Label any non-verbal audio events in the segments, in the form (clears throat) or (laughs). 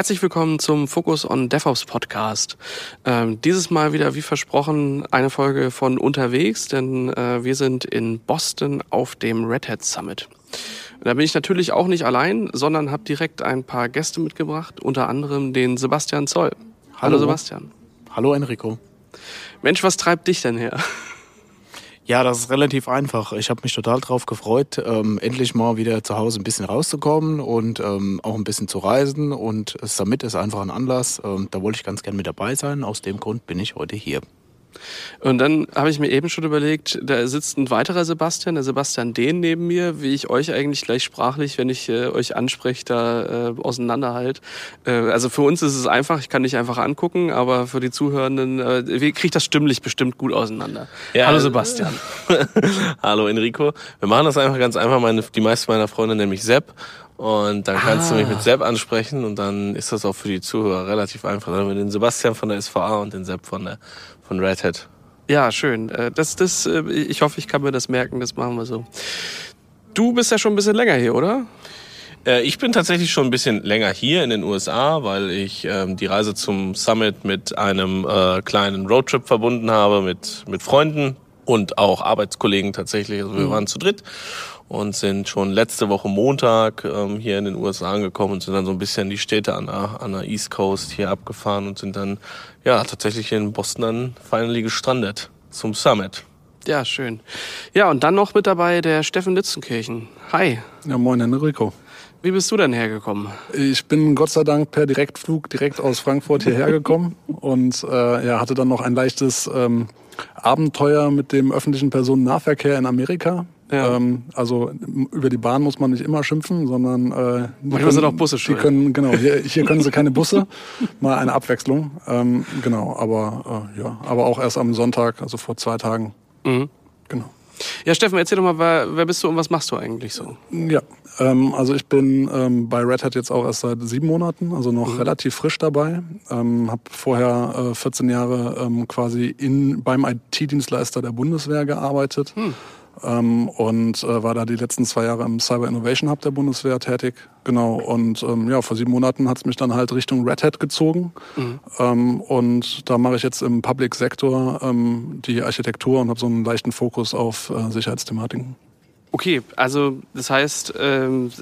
Herzlich willkommen zum Focus on DevOps Podcast. Ähm, dieses Mal wieder, wie versprochen, eine Folge von unterwegs, denn äh, wir sind in Boston auf dem Red Hat Summit. Da bin ich natürlich auch nicht allein, sondern habe direkt ein paar Gäste mitgebracht, unter anderem den Sebastian Zoll. Hallo, Hallo Sebastian. Hallo Enrico. Mensch, was treibt dich denn her? Ja, das ist relativ einfach. Ich habe mich total drauf gefreut, ähm, endlich mal wieder zu Hause ein bisschen rauszukommen und ähm, auch ein bisschen zu reisen. Und Summit ist einfach ein Anlass. Ähm, da wollte ich ganz gern mit dabei sein. Aus dem Grund bin ich heute hier. Und dann habe ich mir eben schon überlegt, da sitzt ein weiterer Sebastian, der Sebastian Dehn neben mir, wie ich euch eigentlich gleich sprachlich, wenn ich äh, euch anspreche, da äh, auseinanderhalt. Äh, also für uns ist es einfach, ich kann dich einfach angucken, aber für die Zuhörenden, äh, kriegt das stimmlich bestimmt gut auseinander. Ja, Hallo Sebastian. (laughs) Hallo Enrico. Wir machen das einfach ganz einfach. Meine, die meisten meiner Freunde nämlich Sepp. Und dann kannst ah. du mich mit ah. Sepp ansprechen und dann ist das auch für die Zuhörer relativ einfach. Dann haben wir den Sebastian von der SVA und den Sepp von der von Red Hat. Ja, schön. Äh, das, das, äh, ich hoffe, ich kann mir das merken. Das machen wir so. Du bist ja schon ein bisschen länger hier, oder? Äh, ich bin tatsächlich schon ein bisschen länger hier in den USA, weil ich ähm, die Reise zum Summit mit einem äh, kleinen Roadtrip verbunden habe mit, mit Freunden und auch Arbeitskollegen tatsächlich. Also wir mhm. waren zu dritt und sind schon letzte Woche Montag ähm, hier in den USA angekommen und sind dann so ein bisschen die Städte an der, an der East Coast hier abgefahren und sind dann ja tatsächlich in Boston dann finally gestrandet zum Summit. Ja, schön. Ja, und dann noch mit dabei der Steffen Litzenkirchen. Hi. Ja, moin Enrico. Wie bist du denn hergekommen? Ich bin Gott sei Dank per Direktflug direkt aus Frankfurt hierher gekommen (laughs) und äh, ja, hatte dann noch ein leichtes ähm, Abenteuer mit dem öffentlichen Personennahverkehr in Amerika. Ja. Ähm, also über die Bahn muss man nicht immer schimpfen, sondern äh, manchmal sind auch Busse schuld. Die können, genau, hier, hier können sie keine Busse, (laughs) mal eine Abwechslung. Ähm, genau, aber äh, ja, aber auch erst am Sonntag, also vor zwei Tagen. Mhm. Genau. Ja, Steffen, erzähl doch mal, wer, wer bist du und was machst du eigentlich so? Ja, ähm, also ich bin ähm, bei Red Hat jetzt auch erst seit sieben Monaten, also noch mhm. relativ frisch dabei. Ähm, habe vorher äh, 14 Jahre ähm, quasi in, beim IT-Dienstleister der Bundeswehr gearbeitet. Mhm ähm, und äh, war da die letzten zwei Jahre im Cyber Innovation Hub der Bundeswehr tätig. Genau. Und ähm, ja, vor sieben Monaten hat es mich dann halt Richtung Red Hat gezogen. Mhm. Ähm, und da mache ich jetzt im Public Sektor ähm, die Architektur und habe so einen leichten Fokus auf äh, Sicherheitsthematiken. Okay, also das heißt, ähm,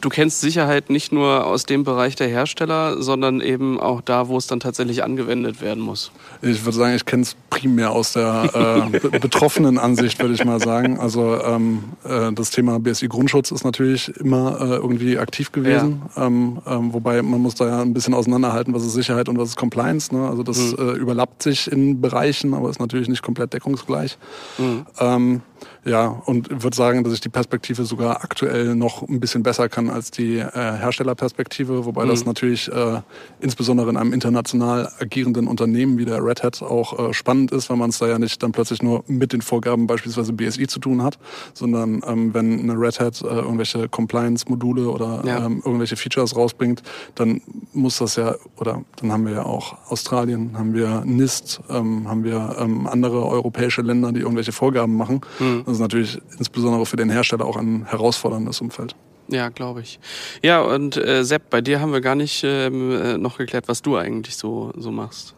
du kennst Sicherheit nicht nur aus dem Bereich der Hersteller, sondern eben auch da, wo es dann tatsächlich angewendet werden muss. Ich würde sagen, ich kenne es primär aus der äh, (laughs) betroffenen Ansicht, würde ich mal sagen. Also ähm, äh, das Thema BSI-Grundschutz ist natürlich immer äh, irgendwie aktiv gewesen, ja. ähm, ähm, wobei man muss da ja ein bisschen auseinanderhalten, was ist Sicherheit und was ist Compliance. Ne? Also das mhm. äh, überlappt sich in Bereichen, aber ist natürlich nicht komplett deckungsgleich. Mhm. Ja, und würde sagen, dass ich die Perspektive sogar aktuell noch ein bisschen besser kann als die äh, Herstellerperspektive, wobei mhm. das natürlich äh, insbesondere in einem international agierenden Unternehmen wie der Red Hat auch äh, spannend ist, weil man es da ja nicht dann plötzlich nur mit den Vorgaben beispielsweise BSI zu tun hat, sondern ähm, wenn eine Red Hat äh, irgendwelche Compliance-Module oder ja. ähm, irgendwelche Features rausbringt, dann muss das ja, oder dann haben wir ja auch Australien, haben wir NIST, ähm, haben wir ähm, andere europäische Länder, die irgendwelche Vorgaben machen. Mhm. Das ist natürlich insbesondere für den Hersteller auch ein herausforderndes Umfeld. Ja, glaube ich. Ja, und äh, Sepp, bei dir haben wir gar nicht ähm, äh, noch geklärt, was du eigentlich so, so machst.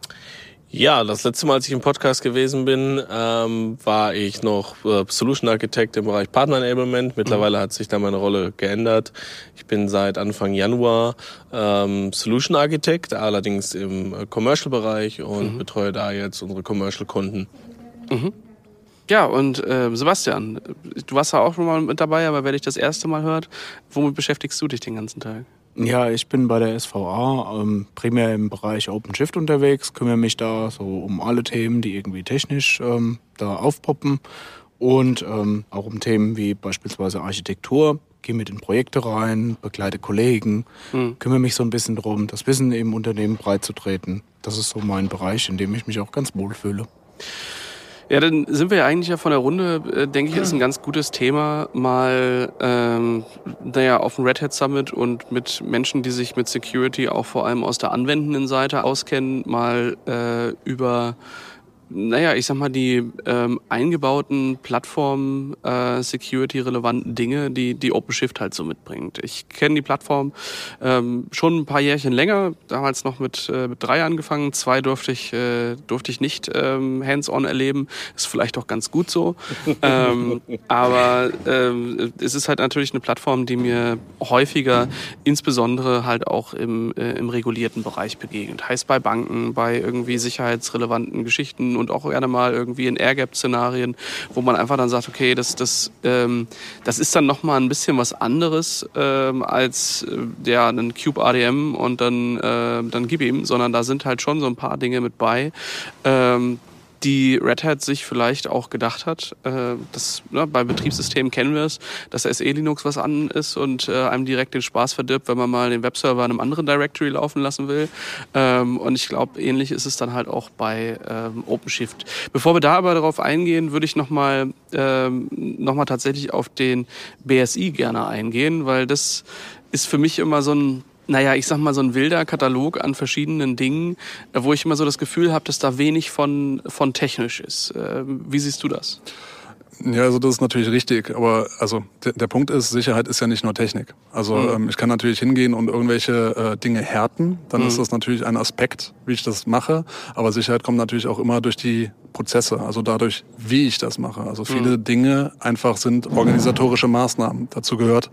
Ja, das letzte Mal, als ich im Podcast gewesen bin, ähm, war ich noch äh, Solution Architect im Bereich Partner Enablement. Mittlerweile mhm. hat sich da meine Rolle geändert. Ich bin seit Anfang Januar ähm, Solution Architect, allerdings im äh, Commercial Bereich und mhm. betreue da jetzt unsere Commercial Kunden. Mhm. Ja, und äh, Sebastian, du warst ja auch schon mal mit dabei, aber wer dich das erste Mal hört, womit beschäftigst du dich den ganzen Tag? Ja, ich bin bei der SVA ähm, primär im Bereich OpenShift unterwegs, kümmere mich da so um alle Themen, die irgendwie technisch ähm, da aufpoppen und ähm, auch um Themen wie beispielsweise Architektur. Gehe mit in Projekte rein, begleite Kollegen, hm. kümmere mich so ein bisschen darum, das Wissen im Unternehmen breit zu treten. Das ist so mein Bereich, in dem ich mich auch ganz wohl fühle. Ja, dann sind wir ja eigentlich ja von der Runde, äh, denke ich, ist ein ganz gutes Thema, mal ähm, naja, auf dem Red Hat Summit und mit Menschen, die sich mit Security auch vor allem aus der anwendenden Seite auskennen, mal äh, über naja, ich sag mal, die ähm, eingebauten Plattform-Security-relevanten äh, Dinge, die die OpenShift halt so mitbringt. Ich kenne die Plattform ähm, schon ein paar Jährchen länger, damals noch mit, äh, mit drei angefangen, zwei durfte ich, äh, durfte ich nicht ähm, hands-on erleben, ist vielleicht auch ganz gut so. (laughs) ähm, aber ähm, es ist halt natürlich eine Plattform, die mir häufiger, insbesondere halt auch im, äh, im regulierten Bereich begegnet. Heißt bei Banken, bei irgendwie sicherheitsrelevanten Geschichten und auch gerne mal irgendwie in Airgap-Szenarien, wo man einfach dann sagt, okay, das, das, ähm, das ist dann nochmal ein bisschen was anderes ähm, als äh, ja, ein Cube ADM und dann, äh, dann gib ihm, sondern da sind halt schon so ein paar Dinge mit bei, ähm, die Red Hat sich vielleicht auch gedacht hat. Äh, das, ne, bei Betriebssystemen kennen wir es, dass SE Linux was an ist und äh, einem direkt den Spaß verdirbt, wenn man mal den Webserver in einem anderen Directory laufen lassen will. Ähm, und ich glaube, ähnlich ist es dann halt auch bei ähm, OpenShift. Bevor wir da aber darauf eingehen, würde ich nochmal ähm, noch tatsächlich auf den BSI gerne eingehen, weil das ist für mich immer so ein naja, ich sag mal, so ein wilder Katalog an verschiedenen Dingen, äh, wo ich immer so das Gefühl habe, dass da wenig von, von technisch ist. Ähm, wie siehst du das? Ja, also das ist natürlich richtig, aber also der, der Punkt ist, Sicherheit ist ja nicht nur Technik. Also mhm. ähm, ich kann natürlich hingehen und irgendwelche äh, Dinge härten, dann mhm. ist das natürlich ein Aspekt, wie ich das mache, aber Sicherheit kommt natürlich auch immer durch die Prozesse, also dadurch, wie ich das mache. Also viele mhm. Dinge einfach sind organisatorische Maßnahmen. Dazu gehört,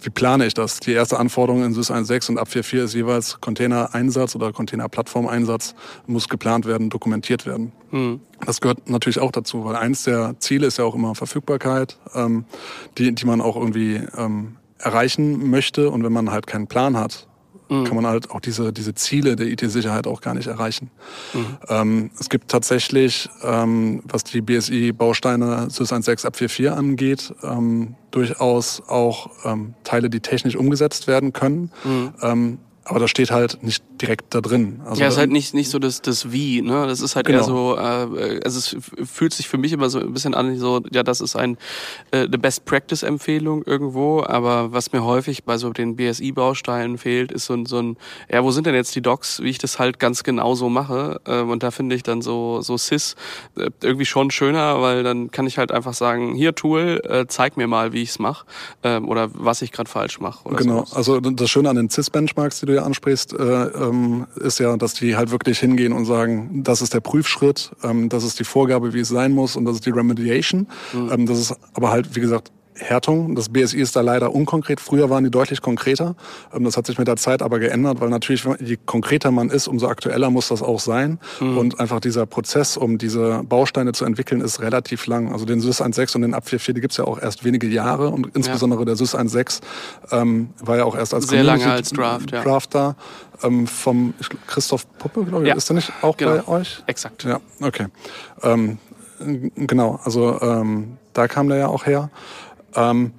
wie plane ich das? Die erste Anforderung in SYS 1.6 und ab 4.4 ist jeweils Container-Einsatz oder Container-Plattform-Einsatz muss geplant werden, dokumentiert werden. Mhm. Das gehört natürlich auch dazu, weil eins der Ziele ist ja auch immer Verfügbarkeit, ähm, die, die man auch irgendwie ähm, erreichen möchte. Und wenn man halt keinen Plan hat, mhm. kann man halt auch diese, diese Ziele der IT-Sicherheit auch gar nicht erreichen. Mhm. Ähm, es gibt tatsächlich, ähm, was die BSI-Bausteine SYS 1.6 ab 4.4 angeht, ähm, durchaus auch ähm, Teile, die technisch umgesetzt werden können. Mhm. Aber das steht halt nicht direkt da drin. Also ja, es ist halt nicht, nicht so das, das Wie, ne? Das ist halt genau. eher so, äh, also es fühlt sich für mich immer so ein bisschen an, so, ja, das ist ein, äh, eine Best-Practice-Empfehlung irgendwo, aber was mir häufig bei so den BSI-Bausteinen fehlt, ist so ein, so ein, ja, wo sind denn jetzt die Docs, wie ich das halt ganz genau so mache? Ähm, und da finde ich dann so, so SIS äh, irgendwie schon schöner, weil dann kann ich halt einfach sagen, hier Tool, äh, zeig mir mal, wie ich's mache ähm, oder was ich gerade falsch mache. Genau, so. also das Schöne an den CIS-Benchmarks, die du ja ansprichst, äh, ähm, ist ja, dass die halt wirklich hingehen und sagen, das ist der Prüfschritt, ähm, das ist die Vorgabe, wie es sein muss und das ist die Remediation. Mhm. Ähm, das ist aber halt, wie gesagt, Härtung. Das BSI ist da leider unkonkret. Früher waren die deutlich konkreter. Ähm, das hat sich mit der Zeit aber geändert, weil natürlich, je konkreter man ist, umso aktueller muss das auch sein. Mhm. Und einfach dieser Prozess, um diese Bausteine zu entwickeln, ist relativ lang. Also den SYS 1.6 und den Ab 4.4, die gibt's ja auch erst wenige Jahre. Und insbesondere ja. der SYS 1.6 ähm, war ja auch erst als Sehr lange als Draft, ja. Draft da. Ähm, vom Christoph Puppe, glaube ich. Ja. Ist der nicht auch genau. bei euch? Exakt. Ja, okay. Ähm, genau, also ähm, da kam der ja auch her. Ähm,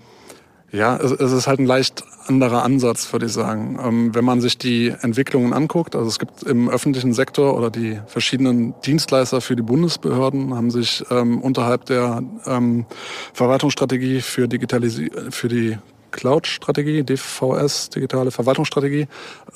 ja, es, es, ist halt ein leicht anderer Ansatz, würde ich sagen. Ähm, wenn man sich die Entwicklungen anguckt, also es gibt im öffentlichen Sektor oder die verschiedenen Dienstleister für die Bundesbehörden haben sich ähm, unterhalb der ähm, Verwaltungsstrategie für Digitalisi für die Cloud-Strategie, DVS, digitale Verwaltungsstrategie,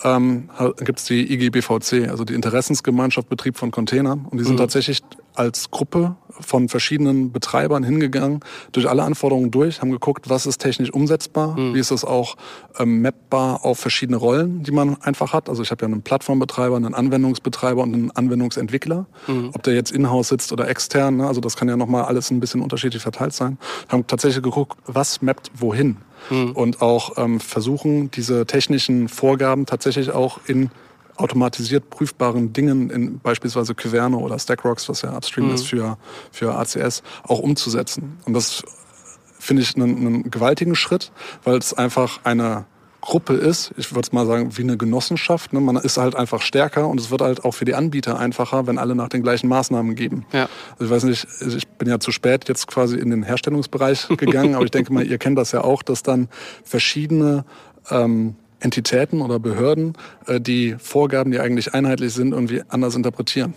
ähm, gibt es die IGBVC, also die Interessensgemeinschaft Betrieb von Containern. Und die sind mhm. tatsächlich als Gruppe von verschiedenen Betreibern hingegangen, durch alle Anforderungen durch, haben geguckt, was ist technisch umsetzbar, mhm. wie ist es auch ähm, mappbar auf verschiedene Rollen, die man einfach hat. Also ich habe ja einen Plattformbetreiber, einen Anwendungsbetreiber und einen Anwendungsentwickler. Mhm. Ob der jetzt in-house sitzt oder extern, ne? also das kann ja nochmal alles ein bisschen unterschiedlich verteilt sein. Haben tatsächlich geguckt, was mappt wohin. Mhm. Und auch ähm, versuchen, diese technischen Vorgaben tatsächlich auch in automatisiert prüfbaren Dingen in beispielsweise Kyverno oder Stackrocks, was ja Upstream mhm. ist für, für ACS, auch umzusetzen. Und das finde ich einen, einen gewaltigen Schritt, weil es einfach eine Gruppe ist, ich würde mal sagen, wie eine Genossenschaft. Ne? Man ist halt einfach stärker und es wird halt auch für die Anbieter einfacher, wenn alle nach den gleichen Maßnahmen geben. Ja. Also ich weiß nicht, ich bin ja zu spät jetzt quasi in den Herstellungsbereich (laughs) gegangen, aber ich denke mal, ihr kennt das ja auch, dass dann verschiedene ähm, Entitäten oder Behörden äh, die Vorgaben, die eigentlich einheitlich sind, irgendwie anders interpretieren.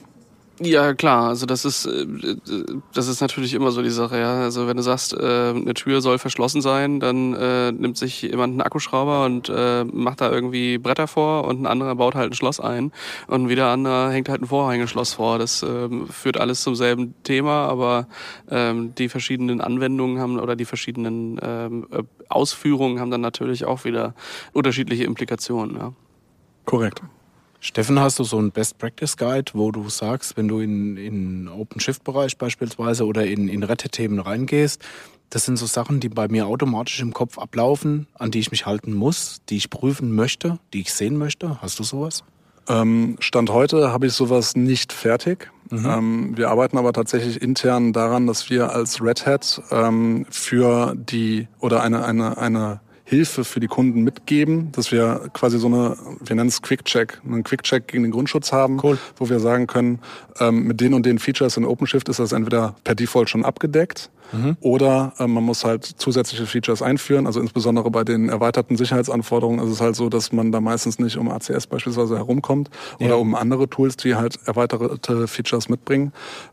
Ja, klar. Also das ist äh, das ist natürlich immer so die Sache. Ja, also wenn du sagst, äh, eine Tür soll verschlossen sein, dann äh, nimmt sich jemand einen Akkuschrauber und macht da irgendwie Bretter vor und ein anderer baut halt ein Schloss ein und wieder anderer hängt halt ein Vorhängeschloss vor. Das ähm, führt alles zum selben Thema, aber ähm, die verschiedenen Anwendungen haben oder die verschiedenen ähm, Ausführungen haben dann natürlich auch wieder unterschiedliche Implikationen. Ja. Korrekt. Steffen, hast du so einen Best Practice Guide, wo du sagst, wenn du in, in OpenShift-Bereich beispielsweise oder in, in Rette-Themen reingehst, das sind so Sachen, die bei mir automatisch im Kopf ablaufen, an die ich mich halten muss, die ich prüfen möchte, die ich sehen möchte. Hast du sowas? Ähm, Stand heute habe ich sowas nicht fertig. Mhm. Ähm, wir arbeiten aber tatsächlich intern daran, dass wir als Red Hat ähm, für die oder eine, eine, eine Hilfe für die Kunden mitgeben, dass wir quasi so eine, wir nennen es Quick-Check, einen Quick-Check gegen den Grundschutz haben, cool. wo wir sagen können, ähm, mit den und den Features in OpenShift ist das entweder per Default schon abgedeckt mhm. oder ähm, man muss halt zusätzliche Features einführen. Also insbesondere bei den erweiterten Sicherheitsanforderungen ist es halt so, dass man da meistens nicht um ACS beispielsweise herumkommt ja. oder um andere Tools, die halt erweiterte Features mitbringen.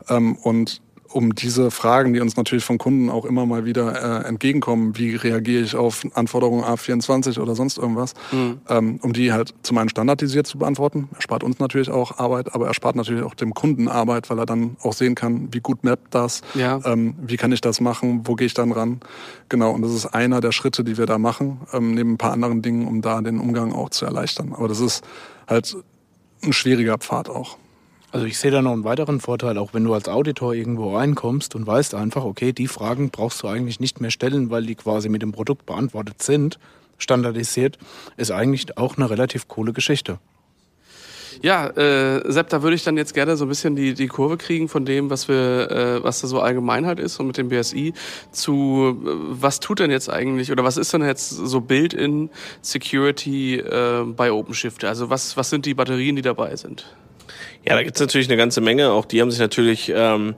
Ähm, und um diese Fragen, die uns natürlich von Kunden auch immer mal wieder äh, entgegenkommen, wie reagiere ich auf Anforderungen A24 oder sonst irgendwas, mhm. ähm, um die halt zum einen standardisiert zu beantworten. Erspart uns natürlich auch Arbeit, aber erspart natürlich auch dem Kunden Arbeit, weil er dann auch sehen kann, wie gut mappt das, ja. ähm, wie kann ich das machen, wo gehe ich dann ran. Genau, und das ist einer der Schritte, die wir da machen, ähm, neben ein paar anderen Dingen, um da den Umgang auch zu erleichtern. Aber das ist halt ein schwieriger Pfad auch. Also ich sehe da noch einen weiteren Vorteil, auch wenn du als Auditor irgendwo reinkommst und weißt einfach, okay, die Fragen brauchst du eigentlich nicht mehr stellen, weil die quasi mit dem Produkt beantwortet sind, standardisiert, ist eigentlich auch eine relativ coole Geschichte. Ja, äh, Sepp, da würde ich dann jetzt gerne so ein bisschen die, die Kurve kriegen von dem, was wir, äh, was da so Allgemeinheit ist und mit dem BSI zu, äh, was tut denn jetzt eigentlich oder was ist denn jetzt so Build-in Security äh, bei OpenShift? Also was, was sind die Batterien, die dabei sind? Ja, da gibt's natürlich eine ganze Menge. Auch die haben sich natürlich, ähm,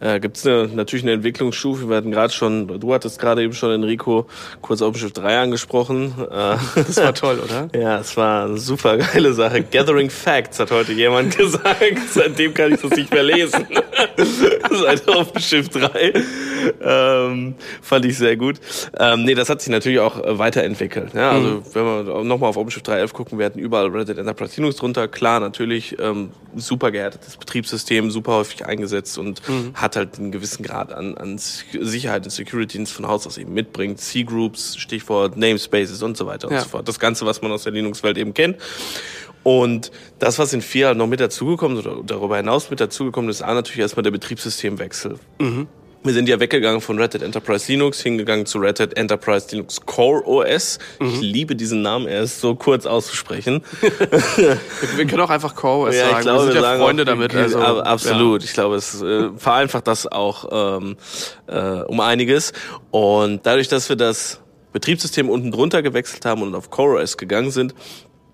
äh, gibt eine, natürlich eine Entwicklungsstufe. Wir hatten gerade schon, du hattest gerade eben schon Enrico kurz OpenShift 3 angesprochen. Äh, das war toll, oder? (laughs) ja, es war eine super geile Sache. Gathering Facts hat heute jemand gesagt. (laughs) Seitdem kann ich das nicht mehr lesen. Seit OpenShift 3. Ähm, fand ich sehr gut. Ähm, nee, das hat sich natürlich auch äh, weiterentwickelt. Ja, also mhm. wenn wir nochmal auf OpenShift 3.11 gucken, wir hatten überall Red Hat Enterprise Linux drunter. Klar, natürlich ähm, super gehärtetes Betriebssystem, super häufig eingesetzt und mhm. hat halt einen gewissen Grad an, an Sicherheit und Security, den es von Haus aus eben mitbringt. C-Groups, Stichwort Namespaces und so weiter ja. und so fort. Das Ganze, was man aus der Linux-Welt eben kennt. Und das, was in vier halt noch mit dazugekommen ist oder darüber hinaus mit dazugekommen ist, A, natürlich erstmal der Betriebssystemwechsel. Mhm. Wir sind ja weggegangen von Red Hat Enterprise Linux, hingegangen zu Red Hat Enterprise Linux Core OS. Mhm. Ich liebe diesen Namen, er ist so kurz auszusprechen. (laughs) wir können auch einfach Core OS ja, sagen. Ich glaube, wir sind wir ja Freunde damit. Also, absolut. Ja. Ich glaube, es äh, vereinfacht das auch ähm, äh, um einiges. Und dadurch, dass wir das Betriebssystem unten drunter gewechselt haben und auf Core OS gegangen sind,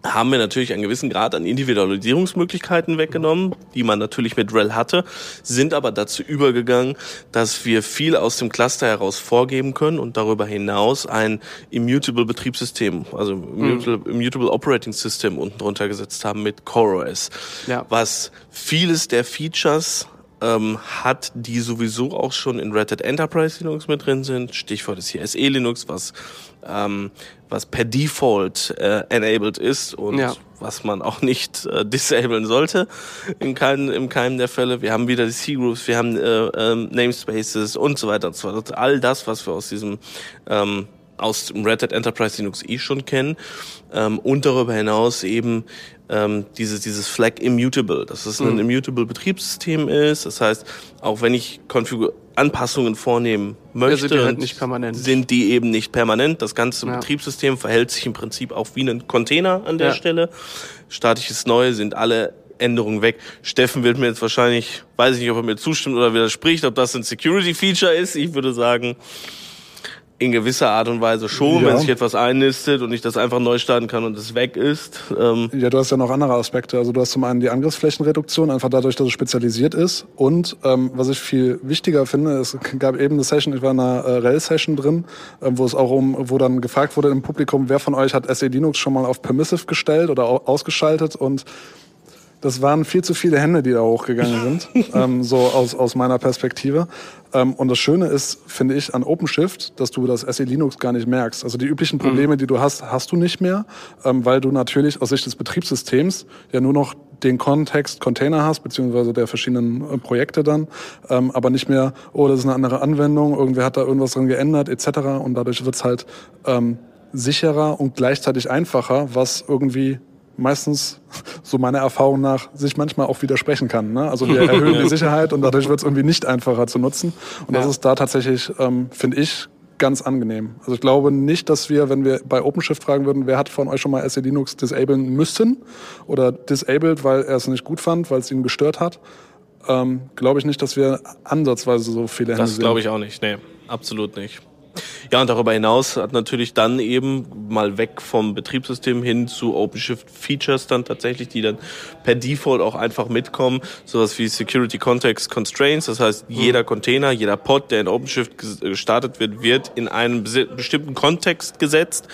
haben wir natürlich einen gewissen Grad an Individualisierungsmöglichkeiten weggenommen, die man natürlich mit RHEL hatte, sind aber dazu übergegangen, dass wir viel aus dem Cluster heraus vorgeben können und darüber hinaus ein Immutable Betriebssystem, also Immutable, mhm. Immutable Operating System unten drunter gesetzt haben mit CoreOS, ja. was vieles der Features ähm, hat, die sowieso auch schon in Red Hat Enterprise Linux mit drin sind. Stichwort ist hier SE Linux, was ähm, was per Default äh, enabled ist und ja. was man auch nicht äh, (laughs) disablen sollte in keinem, in keinem der Fälle. Wir haben wieder die C-Groups, wir haben äh, ähm, Namespaces und so weiter und so weiter. All das, was wir aus diesem ähm, aus dem Red Hat Enterprise Linux eh schon kennen ähm, und darüber hinaus eben ähm, dieses, dieses Flag Immutable, dass es ein mhm. Immutable Betriebssystem ist. Das heißt, auch wenn ich Konfigur Anpassungen vornehmen möchte, sind die, halt nicht permanent. sind die eben nicht permanent. Das ganze ja. Betriebssystem verhält sich im Prinzip auch wie ein Container an der ja. Stelle. Statisches Neue sind alle Änderungen weg. Steffen wird mir jetzt wahrscheinlich, weiß ich nicht, ob er mir zustimmt oder widerspricht, ob das ein Security Feature ist. Ich würde sagen, in gewisser Art und Weise schon, ja. wenn sich etwas einnistet und ich das einfach neu starten kann und es weg ist. Ähm ja, du hast ja noch andere Aspekte. Also du hast zum einen die Angriffsflächenreduktion, einfach dadurch, dass es spezialisiert ist. Und ähm, was ich viel wichtiger finde, es gab eben eine Session, ich war in einer äh, REL-Session drin, äh, wo es auch um, wo dann gefragt wurde im Publikum, wer von euch hat SE Linux schon mal auf Permissive gestellt oder ausgeschaltet und das waren viel zu viele Hände, die da hochgegangen sind, (laughs) ähm, so aus, aus meiner Perspektive. Ähm, und das Schöne ist, finde ich, an OpenShift, dass du das SE Linux gar nicht merkst. Also die üblichen mhm. Probleme, die du hast, hast du nicht mehr, ähm, weil du natürlich aus Sicht des Betriebssystems ja nur noch den Kontext Container hast, beziehungsweise der verschiedenen äh, Projekte dann, ähm, aber nicht mehr, oh, das ist eine andere Anwendung, irgendwer hat da irgendwas dran geändert, etc. Und dadurch wird's halt sicherer und gleichzeitig einfacher, was irgendwie meistens, (laughs) so meiner Erfahrung nach, sich manchmal auch widersprechen kann. Ne? Also wir (laughs) erhöhen die Sicherheit und dadurch wird es irgendwie nicht einfacher zu nutzen. Und ja. das ist da tatsächlich, ähm, finde ich, ganz angenehm. Also ich glaube nicht, dass wir, wenn wir bei OpenShift fragen würden, wer hat von euch schon mal SE Linux disablen müssen oder disabled, weil er es nicht gut fand, weil es ihn gestört hat, ähm, glaube ich nicht, dass wir ansatzweise so viele Hände Das glaube ich auch nicht, nee, absolut nicht. Ja, und darüber hinaus hat natürlich dann eben mal weg vom Betriebssystem hin zu OpenShift Features dann tatsächlich, die dann per Default auch einfach mitkommen. Sowas wie Security Context Constraints. Das heißt, mhm. jeder Container, jeder Pod, der in OpenShift gestartet wird, wird in einen bestimmten Kontext gesetzt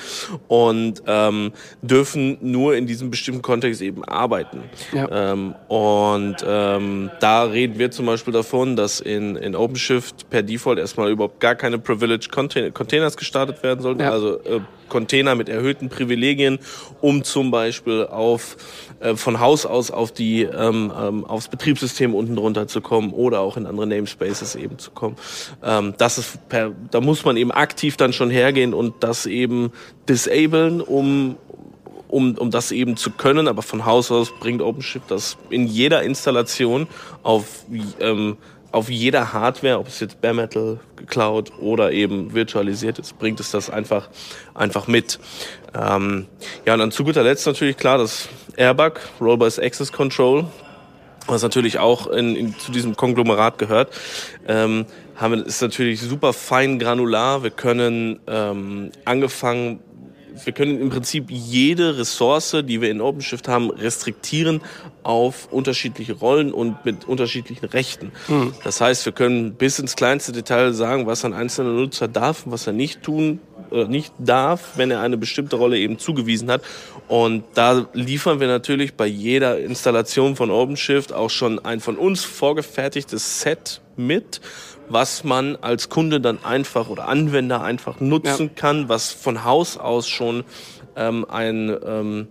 und ähm, dürfen nur in diesem bestimmten Kontext eben arbeiten. Ja. Ähm, und ähm, da reden wir zum Beispiel davon, dass in, in OpenShift per Default erstmal überhaupt gar keine Privileged Container Containers gestartet werden sollten, ja. also äh, Container mit erhöhten Privilegien, um zum Beispiel auf äh, von Haus aus auf die ähm, ähm, aufs Betriebssystem unten drunter zu kommen oder auch in andere Namespaces eben zu kommen. Ähm, das ist per, da muss man eben aktiv dann schon hergehen und das eben disablen, um um, um das eben zu können, aber von Haus aus bringt OpenShift das in jeder Installation auf ähm, auf jeder Hardware, ob es jetzt Bare Metal geklaut oder eben virtualisiert ist, bringt es das einfach, einfach mit. Ähm, ja, und dann zu guter Letzt natürlich klar das Airbag, Roll-Based Access Control, was natürlich auch in, in, zu diesem Konglomerat gehört, ähm, haben, ist natürlich super fein granular. Wir können ähm, angefangen wir können im Prinzip jede Ressource, die wir in OpenShift haben, restriktieren auf unterschiedliche Rollen und mit unterschiedlichen Rechten. Mhm. Das heißt, wir können bis ins kleinste Detail sagen, was ein einzelner Nutzer darf und was er nicht tun oder nicht darf, wenn er eine bestimmte Rolle eben zugewiesen hat. Und da liefern wir natürlich bei jeder Installation von OpenShift auch schon ein von uns vorgefertigtes Set mit, was man als Kunde dann einfach oder Anwender einfach nutzen ja. kann, was von Haus aus schon ähm, ein, ähm,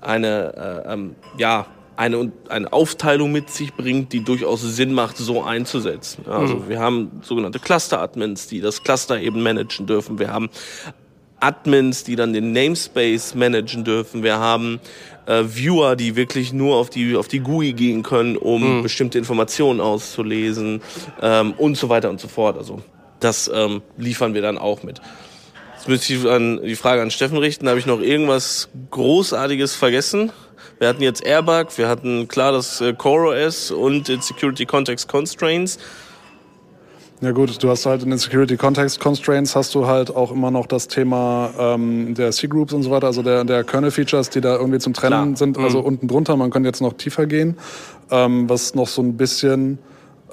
eine, äh, ähm, ja, eine, eine Aufteilung mit sich bringt, die durchaus Sinn macht, so einzusetzen. Also mhm. wir haben sogenannte Cluster-Admins, die das Cluster eben managen dürfen. Wir haben Admins, die dann den Namespace managen dürfen. Wir haben äh, Viewer, die wirklich nur auf die, auf die GUI gehen können, um mhm. bestimmte Informationen auszulesen ähm, und so weiter und so fort. Also das ähm, liefern wir dann auch mit. Jetzt müsste ich an, die Frage an Steffen richten. Habe ich noch irgendwas Großartiges vergessen? Wir hatten jetzt Airbag, wir hatten klar das äh, CoreOS und den Security Context Constraints. Ja gut, du hast halt in den Security Context Constraints hast du halt auch immer noch das Thema ähm, der C-Groups und so weiter, also der, der Kernel-Features, die da irgendwie zum Trennen Klar. sind, also mhm. unten drunter, man könnte jetzt noch tiefer gehen, ähm, was noch so ein bisschen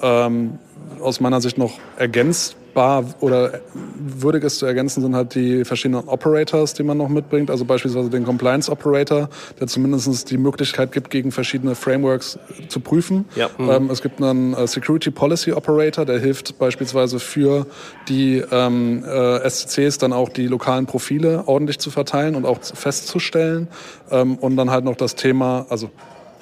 ähm, aus meiner Sicht noch ergänzt bar oder würdig ist zu ergänzen sind halt die verschiedenen Operators, die man noch mitbringt. Also beispielsweise den Compliance Operator, der zumindest die Möglichkeit gibt, gegen verschiedene Frameworks zu prüfen. Ja. Ähm, es gibt einen äh, Security Policy Operator, der hilft beispielsweise für die ähm, äh, SCCs dann auch die lokalen Profile ordentlich zu verteilen und auch festzustellen. Ähm, und dann halt noch das Thema, also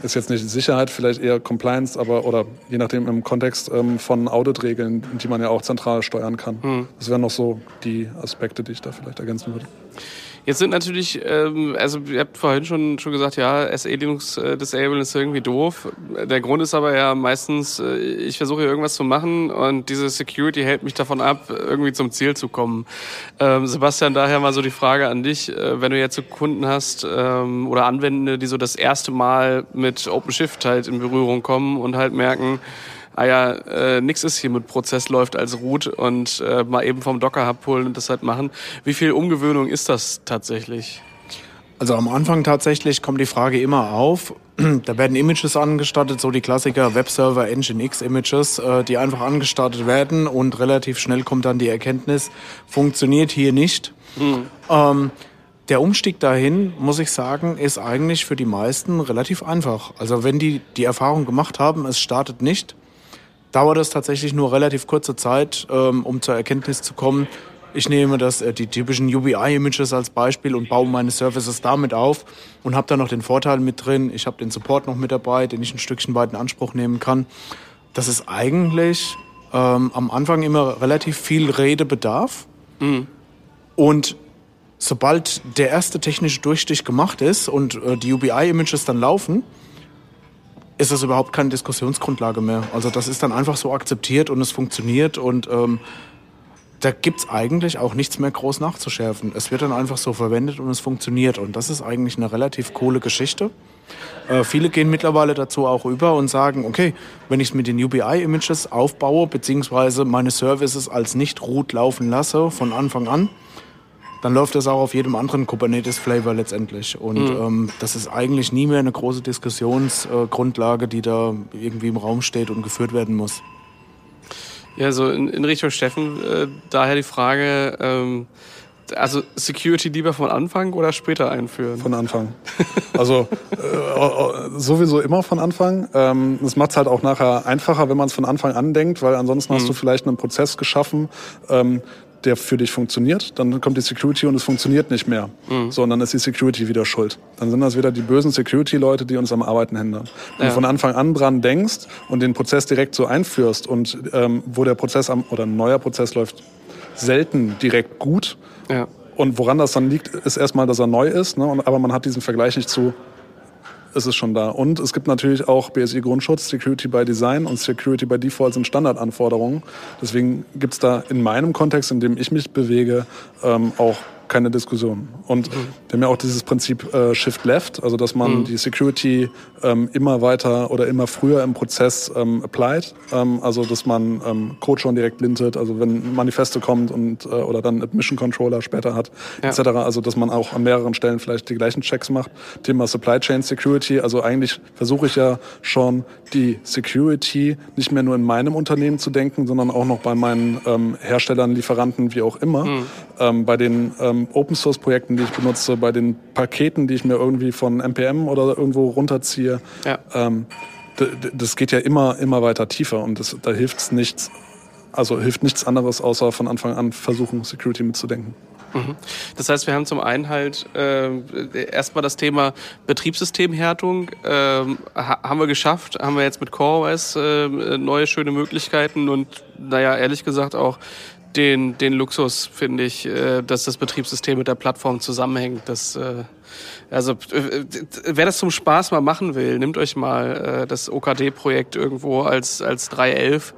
ist jetzt nicht Sicherheit, vielleicht eher Compliance, aber oder je nachdem im Kontext ähm, von Auditregeln, die man ja auch zentral steuern kann. Mhm. Das wären noch so die Aspekte, die ich da vielleicht ergänzen würde. Jetzt sind natürlich, ähm, also ihr habt vorhin schon, schon gesagt, ja, SE Linux äh, Disable ist irgendwie doof. Der Grund ist aber ja meistens, äh, ich versuche irgendwas zu machen und diese Security hält mich davon ab, irgendwie zum Ziel zu kommen. Ähm, Sebastian, daher mal so die Frage an dich, äh, wenn du jetzt so Kunden hast ähm, oder Anwendende, die so das erste Mal mit OpenShift halt in Berührung kommen und halt merken, ah ja, äh, nix ist hier mit Prozess läuft als Root und äh, mal eben vom Docker abholen und das halt machen. Wie viel Umgewöhnung ist das tatsächlich? Also am Anfang tatsächlich kommt die Frage immer auf. (clears throat) Da werden Images angestattet, so die Klassiker Webserver Nginx Images, äh, die einfach angestartet werden und relativ schnell kommt dann die Erkenntnis, funktioniert hier nicht. Mhm. Ähm, Der Umstieg dahin, muss ich sagen, ist eigentlich für die meisten relativ einfach. Also wenn die die Erfahrung gemacht haben, es startet nicht, dauert es tatsächlich nur relativ kurze Zeit, ähm, um zur Erkenntnis zu kommen, ich nehme das, äh, die typischen UBI-Images als Beispiel und baue meine Services damit auf und habe da noch den Vorteil mit drin. Ich habe den Support noch mit dabei, den ich ein Stückchen weit in Anspruch nehmen kann. Das ist eigentlich ähm, am Anfang immer relativ viel Redebedarf. Mhm. Und sobald der erste technische Durchstich gemacht ist und äh, die UBI-Images dann laufen, ist das überhaupt keine Diskussionsgrundlage mehr. Also das ist dann einfach so akzeptiert und es funktioniert und ähm, da gibt's eigentlich auch nichts mehr groß nachzuschärfen. Es wird dann einfach so verwendet und es funktioniert und das ist eigentlich eine relativ coole Geschichte. Äh, viele gehen mittlerweile dazu auch über und sagen, okay, wenn ich es mit den UBI-Images aufbaue, beziehungsweise meine Services als nicht-root laufen lasse von Anfang an, dann läuft das auch auf jedem anderen Kubernetes-Flavor letztendlich. Und mhm. ähm, das ist eigentlich nie mehr eine große Diskussionsgrundlage, äh, die da irgendwie im Raum steht und geführt werden muss. Ja, so in, in Richtung Steffen, äh, daher die Frage, ähm, also Security lieber von Anfang oder später einführen? Von Anfang. Also äh, sowieso immer von Anfang. Ähm, das macht es halt auch nachher einfacher, wenn man es von Anfang an denkt, weil ansonsten mhm. hast du vielleicht einen Prozess geschaffen, ähm, der für dich funktioniert, dann kommt die Security und es funktioniert nicht mehr. Mhm. So, und dann ist die Security wieder schuld. Dann sind das wieder die bösen Security-Leute, die uns am Arbeiten hindern. Wenn ja. du von Anfang an dran denkst und den Prozess direkt so einführst und ähm, wo der Prozess am, oder ein neuer Prozess läuft selten direkt gut. Ja. Und woran das dann liegt, ist erstmal, dass er neu ist, ne? aber man hat diesen Vergleich nicht zu ist es schon da. Und es gibt natürlich auch BSI Grundschutz, Security by Design und Security by Default sind Standardanforderungen. Deswegen gibt es da in meinem Kontext, in dem ich mich bewege, ähm, auch keine Diskussion. Und mhm. wir haben ja auch dieses Prinzip äh, Shift Left, also dass man mhm. die Security ähm, immer weiter oder immer früher im Prozess ähm, applied. Ähm, also dass man ähm, Code schon direkt lintet, also wenn Manifeste kommt und äh, oder dann Admission Controller später hat, ja. etc. Also dass man auch an mehreren Stellen vielleicht die gleichen Checks macht. Thema Supply Chain Security. Also eigentlich versuche ich ja schon die Security nicht mehr nur in meinem Unternehmen zu denken, sondern auch noch bei meinen ähm, Herstellern, Lieferanten, wie auch immer, mhm. ähm, bei den ähm, Open Source Projekten, die ich benutze, bei den Paketen, die ich mir irgendwie von NPM oder irgendwo runterziehe. Ja. Ähm, das geht ja immer, immer weiter tiefer und das, da hilft nichts, also hilft nichts anderes, außer von Anfang an versuchen, Security mitzudenken. Mhm. Das heißt, wir haben zum einen halt äh, erstmal das Thema Betriebssystemhärtung. Äh, haben wir geschafft, haben wir jetzt mit CoreOS äh, neue schöne Möglichkeiten und naja, ehrlich gesagt auch den, den Luxus, finde ich, äh, dass das Betriebssystem mit der Plattform zusammenhängt. Das äh, also äh, wer das zum Spaß mal machen will, nimmt euch mal äh, das OKD-Projekt irgendwo als als 3.11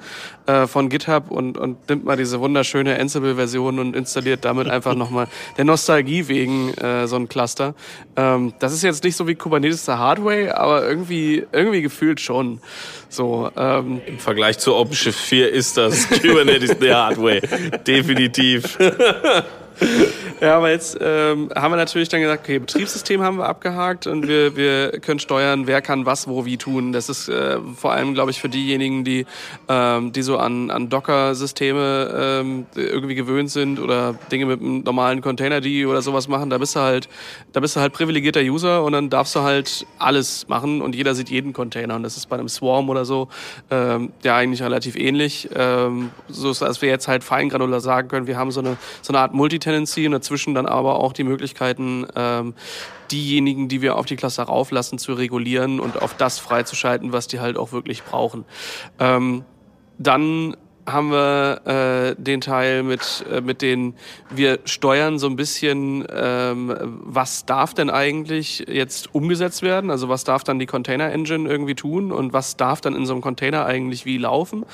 äh, von GitHub und und nimmt mal diese wunderschöne Ansible-Version und installiert damit einfach nochmal (laughs) der Nostalgie wegen äh, so ein Cluster. Ähm, das ist jetzt nicht so wie Kubernetes der Hardware, aber irgendwie irgendwie gefühlt schon. So ähm, im Vergleich zu OpenShift 4 ist das Kubernetes der Hardware (laughs) definitiv. (laughs) (laughs) ja, aber jetzt ähm, haben wir natürlich dann gesagt, okay, Betriebssystem haben wir abgehakt und wir, wir können steuern, wer kann was wo wie tun. Das ist äh, vor allem, glaube ich, für diejenigen, die, ähm, die so an, an Docker-Systeme ähm, irgendwie gewöhnt sind oder Dinge mit einem normalen Container, die oder sowas machen, da bist du halt, da bist du halt privilegierter User und dann darfst du halt alles machen und jeder sieht jeden Container. Und das ist bei einem Swarm oder so ähm, ja eigentlich relativ ähnlich. Ähm, so dass wir jetzt halt feingranular sagen können, wir haben so eine, so eine Art Multi Tendency und dazwischen dann aber auch die Möglichkeiten, ähm, diejenigen, die wir auf die Klasse rauflassen, zu regulieren und auf das freizuschalten, was die halt auch wirklich brauchen. Ähm, dann haben wir äh, den Teil mit, äh, mit den, wir steuern so ein bisschen, ähm, was darf denn eigentlich jetzt umgesetzt werden? Also was darf dann die Container Engine irgendwie tun und was darf dann in so einem Container eigentlich wie laufen?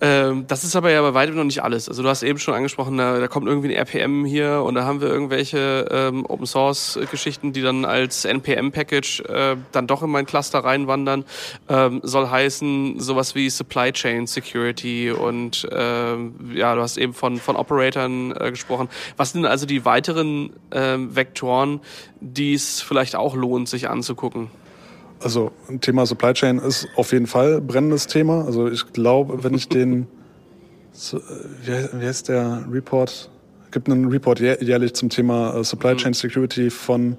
Ähm, das ist aber ja bei weitem noch nicht alles. Also du hast eben schon angesprochen, da, da kommt irgendwie ein RPM hier und da haben wir irgendwelche ähm, Open Source Geschichten, die dann als NPM Package äh, dann doch in mein Cluster reinwandern. Ähm, soll heißen sowas wie Supply Chain Security und ähm, ja, du hast eben von von Operatoren äh, gesprochen. Was sind also die weiteren äh, Vektoren, die es vielleicht auch lohnt, sich anzugucken? Also Thema Supply Chain ist auf jeden Fall ein brennendes Thema. Also ich glaube, wenn ich den, (laughs) wie heißt der Report? gibt einen Report jährlich zum Thema äh, Supply Chain Security von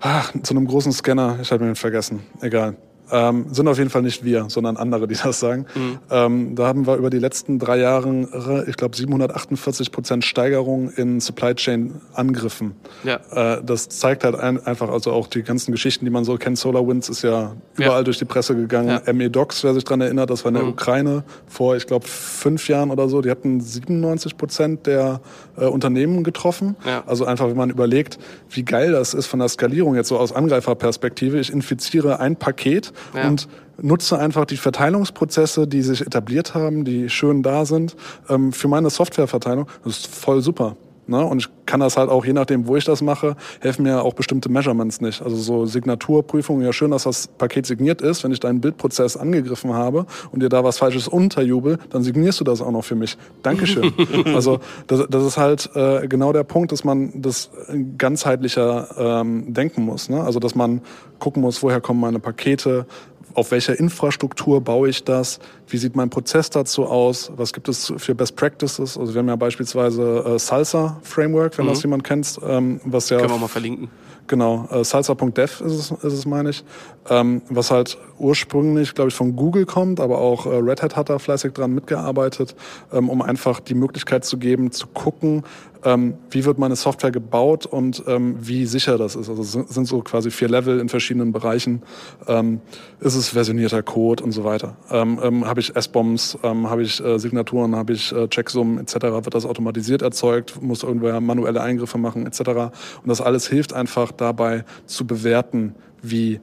ach, zu einem großen Scanner. Ich habe ihn vergessen. Egal. Ähm, sind auf jeden Fall nicht wir, sondern andere, die das sagen. Mhm. Ähm, da haben wir über die letzten drei Jahre, ich glaube, 748 Prozent Steigerung in Supply Chain Angriffen. Ja. Äh, das zeigt halt ein, einfach, also auch die ganzen Geschichten, die man so kennt. SolarWinds ist ja überall ja. durch die Presse gegangen. Ja. ME Docs, wer sich dran erinnert, das war in der mhm. Ukraine vor, ich glaube, fünf Jahren oder so. Die hatten 97 Prozent der äh, Unternehmen getroffen. Ja. Also einfach, wenn man überlegt, wie geil das ist von der Skalierung jetzt so aus Angreiferperspektive. Ich infiziere ein Paket ja. und nutze einfach die Verteilungsprozesse, die sich etabliert haben, die schön da sind, ähm, für meine Softwareverteilung. Das ist voll super. Ne? Und ich kann das halt auch, je nachdem, wo ich das mache, helfen mir auch bestimmte Measurements nicht. Also so Signaturprüfungen, ja schön, dass das Paket signiert ist. Wenn ich deinen Bildprozess angegriffen habe und dir da was Falsches unterjubel, dann signierst du das auch noch für mich. Dankeschön. (laughs) also das, das ist halt äh, genau der Punkt, dass man das ganzheitlicher ähm, denken muss. Ne? Also dass man gucken muss, woher kommen meine Pakete, auf welcher Infrastruktur baue ich das, wie sieht mein Prozess dazu aus, was gibt es für Best Practices. Also wir haben ja beispielsweise äh, Salsa Framework, wenn mhm. das jemand kennt, ähm, was ja... Können wir mal verlinken. Genau, äh, salsa.dev ist es, ist es meine ich. Ähm, was halt ursprünglich, glaube ich, von Google kommt, aber auch äh, Red Hat hat da fleißig dran mitgearbeitet, ähm, um einfach die Möglichkeit zu geben, zu gucken, ähm, wie wird meine Software gebaut und ähm, wie sicher das ist. Also es sind so quasi vier Level in verschiedenen Bereichen. Ähm, ist es versionierter Code und so weiter? Ähm, ähm, habe ich S-Bombs, ähm, habe ich äh, Signaturen, habe ich äh, Checksummen etc. Wird das automatisiert erzeugt? Muss irgendwer manuelle Eingriffe machen etc. Und das alles hilft einfach dabei zu bewerten, wie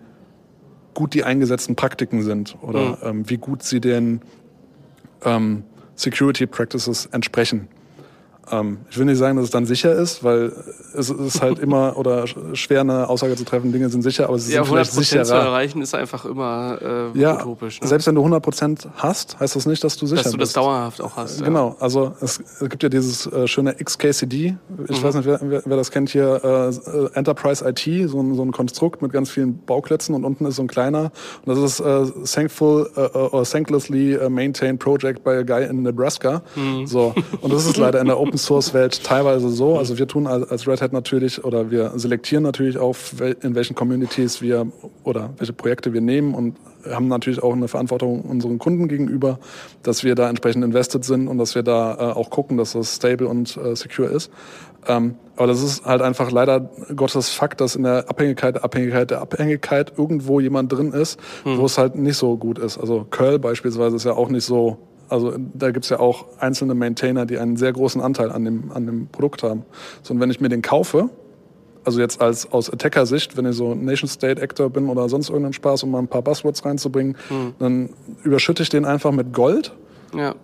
gut die eingesetzten Praktiken sind oder mhm. wie gut sie den Security Practices entsprechen. Ähm, ich will nicht sagen, dass es dann sicher ist, weil es ist halt (laughs) immer oder schwer eine Aussage zu treffen, Dinge sind sicher, aber sie ja, sind vielleicht sicherer. zu erreichen ist einfach immer äh, ja, utopisch. Ne? Selbst wenn du 100% hast, heißt das nicht, dass du sicher bist. Dass du das dauerhaft auch hast. Genau, ja. also es, es, gibt ja dieses äh, schöne XKCD, ich mhm. weiß nicht, wer, wer, das kennt hier, äh, Enterprise IT, so ein, so ein Konstrukt mit ganz vielen Bauklötzen und unten ist so ein kleiner und das ist äh, Thankful uh, or Thanklessly Maintained Project by a Guy in Nebraska. Mhm. So, und das ist leider in der (laughs) Open Source Welt teilweise so. Also wir tun als Red Hat natürlich oder wir selektieren natürlich auch, in welchen Communities wir oder welche Projekte wir nehmen und haben natürlich auch eine Verantwortung unseren Kunden gegenüber, dass wir da entsprechend invested sind und dass wir da äh, auch gucken, dass das stable und äh, secure ist. Ähm, aber das ist halt einfach leider Gottes Fakt, dass in der Abhängigkeit der Abhängigkeit der Abhängigkeit irgendwo jemand drin ist, hm. wo es halt nicht so gut ist. Also Curl beispielsweise ist ja auch nicht so also da gibt's ja auch einzelne Maintainer, die einen sehr großen Anteil an dem, an dem Produkt haben. So, und wenn ich mir den kaufe, also jetzt als aus Attacker-Sicht, wenn ich so Nation-State-Actor bin oder sonst irgendeinen Spaß, um mal ein paar Buzzwords reinzubringen, hm. dann überschütte ich den einfach mit Gold. Ja.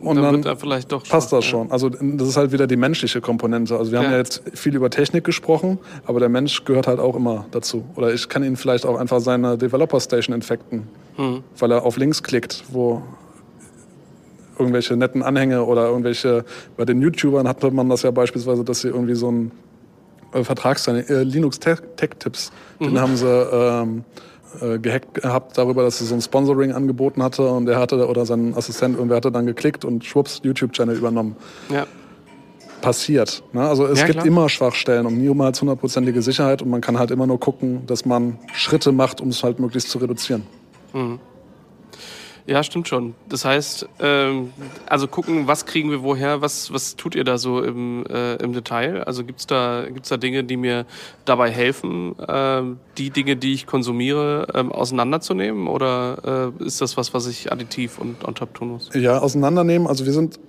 Und dann, dann vielleicht doch passt das schon. Also das ist halt wieder die menschliche Komponente. Also wir ja. haben ja jetzt viel über Technik gesprochen, aber der Mensch gehört halt auch immer dazu. Oder ich kann ihn vielleicht auch einfach seine Developer Station infekten, hm. weil er auf Links klickt, wo irgendwelche netten Anhänge oder irgendwelche, bei den YouTubern hatte man das ja beispielsweise, dass sie irgendwie so einen äh, Vertragsteil, äh, Linux Tech, Tech Tips, mhm. den haben sie ähm, äh, gehackt gehabt darüber, dass sie so ein Sponsoring angeboten hatte und der hatte oder sein Assistent irgendwer hatte dann geklickt und schwupps YouTube-Channel übernommen. Ja. Passiert. Ne? Also es ja, gibt klar. immer Schwachstellen und niemals hundertprozentige Sicherheit und man kann halt immer nur gucken, dass man Schritte macht, um es halt möglichst zu reduzieren. Mhm. Ja, stimmt schon. Das heißt, ähm, also gucken, was kriegen wir woher, was, was tut ihr da so im, äh, im Detail? Also gibt's da, gibt's da Dinge, die mir dabei helfen, äh, die Dinge, die ich konsumiere, äh, auseinanderzunehmen? Oder äh, ist das was, was ich additiv und on top tun muss? Ja, auseinandernehmen. Also wir sind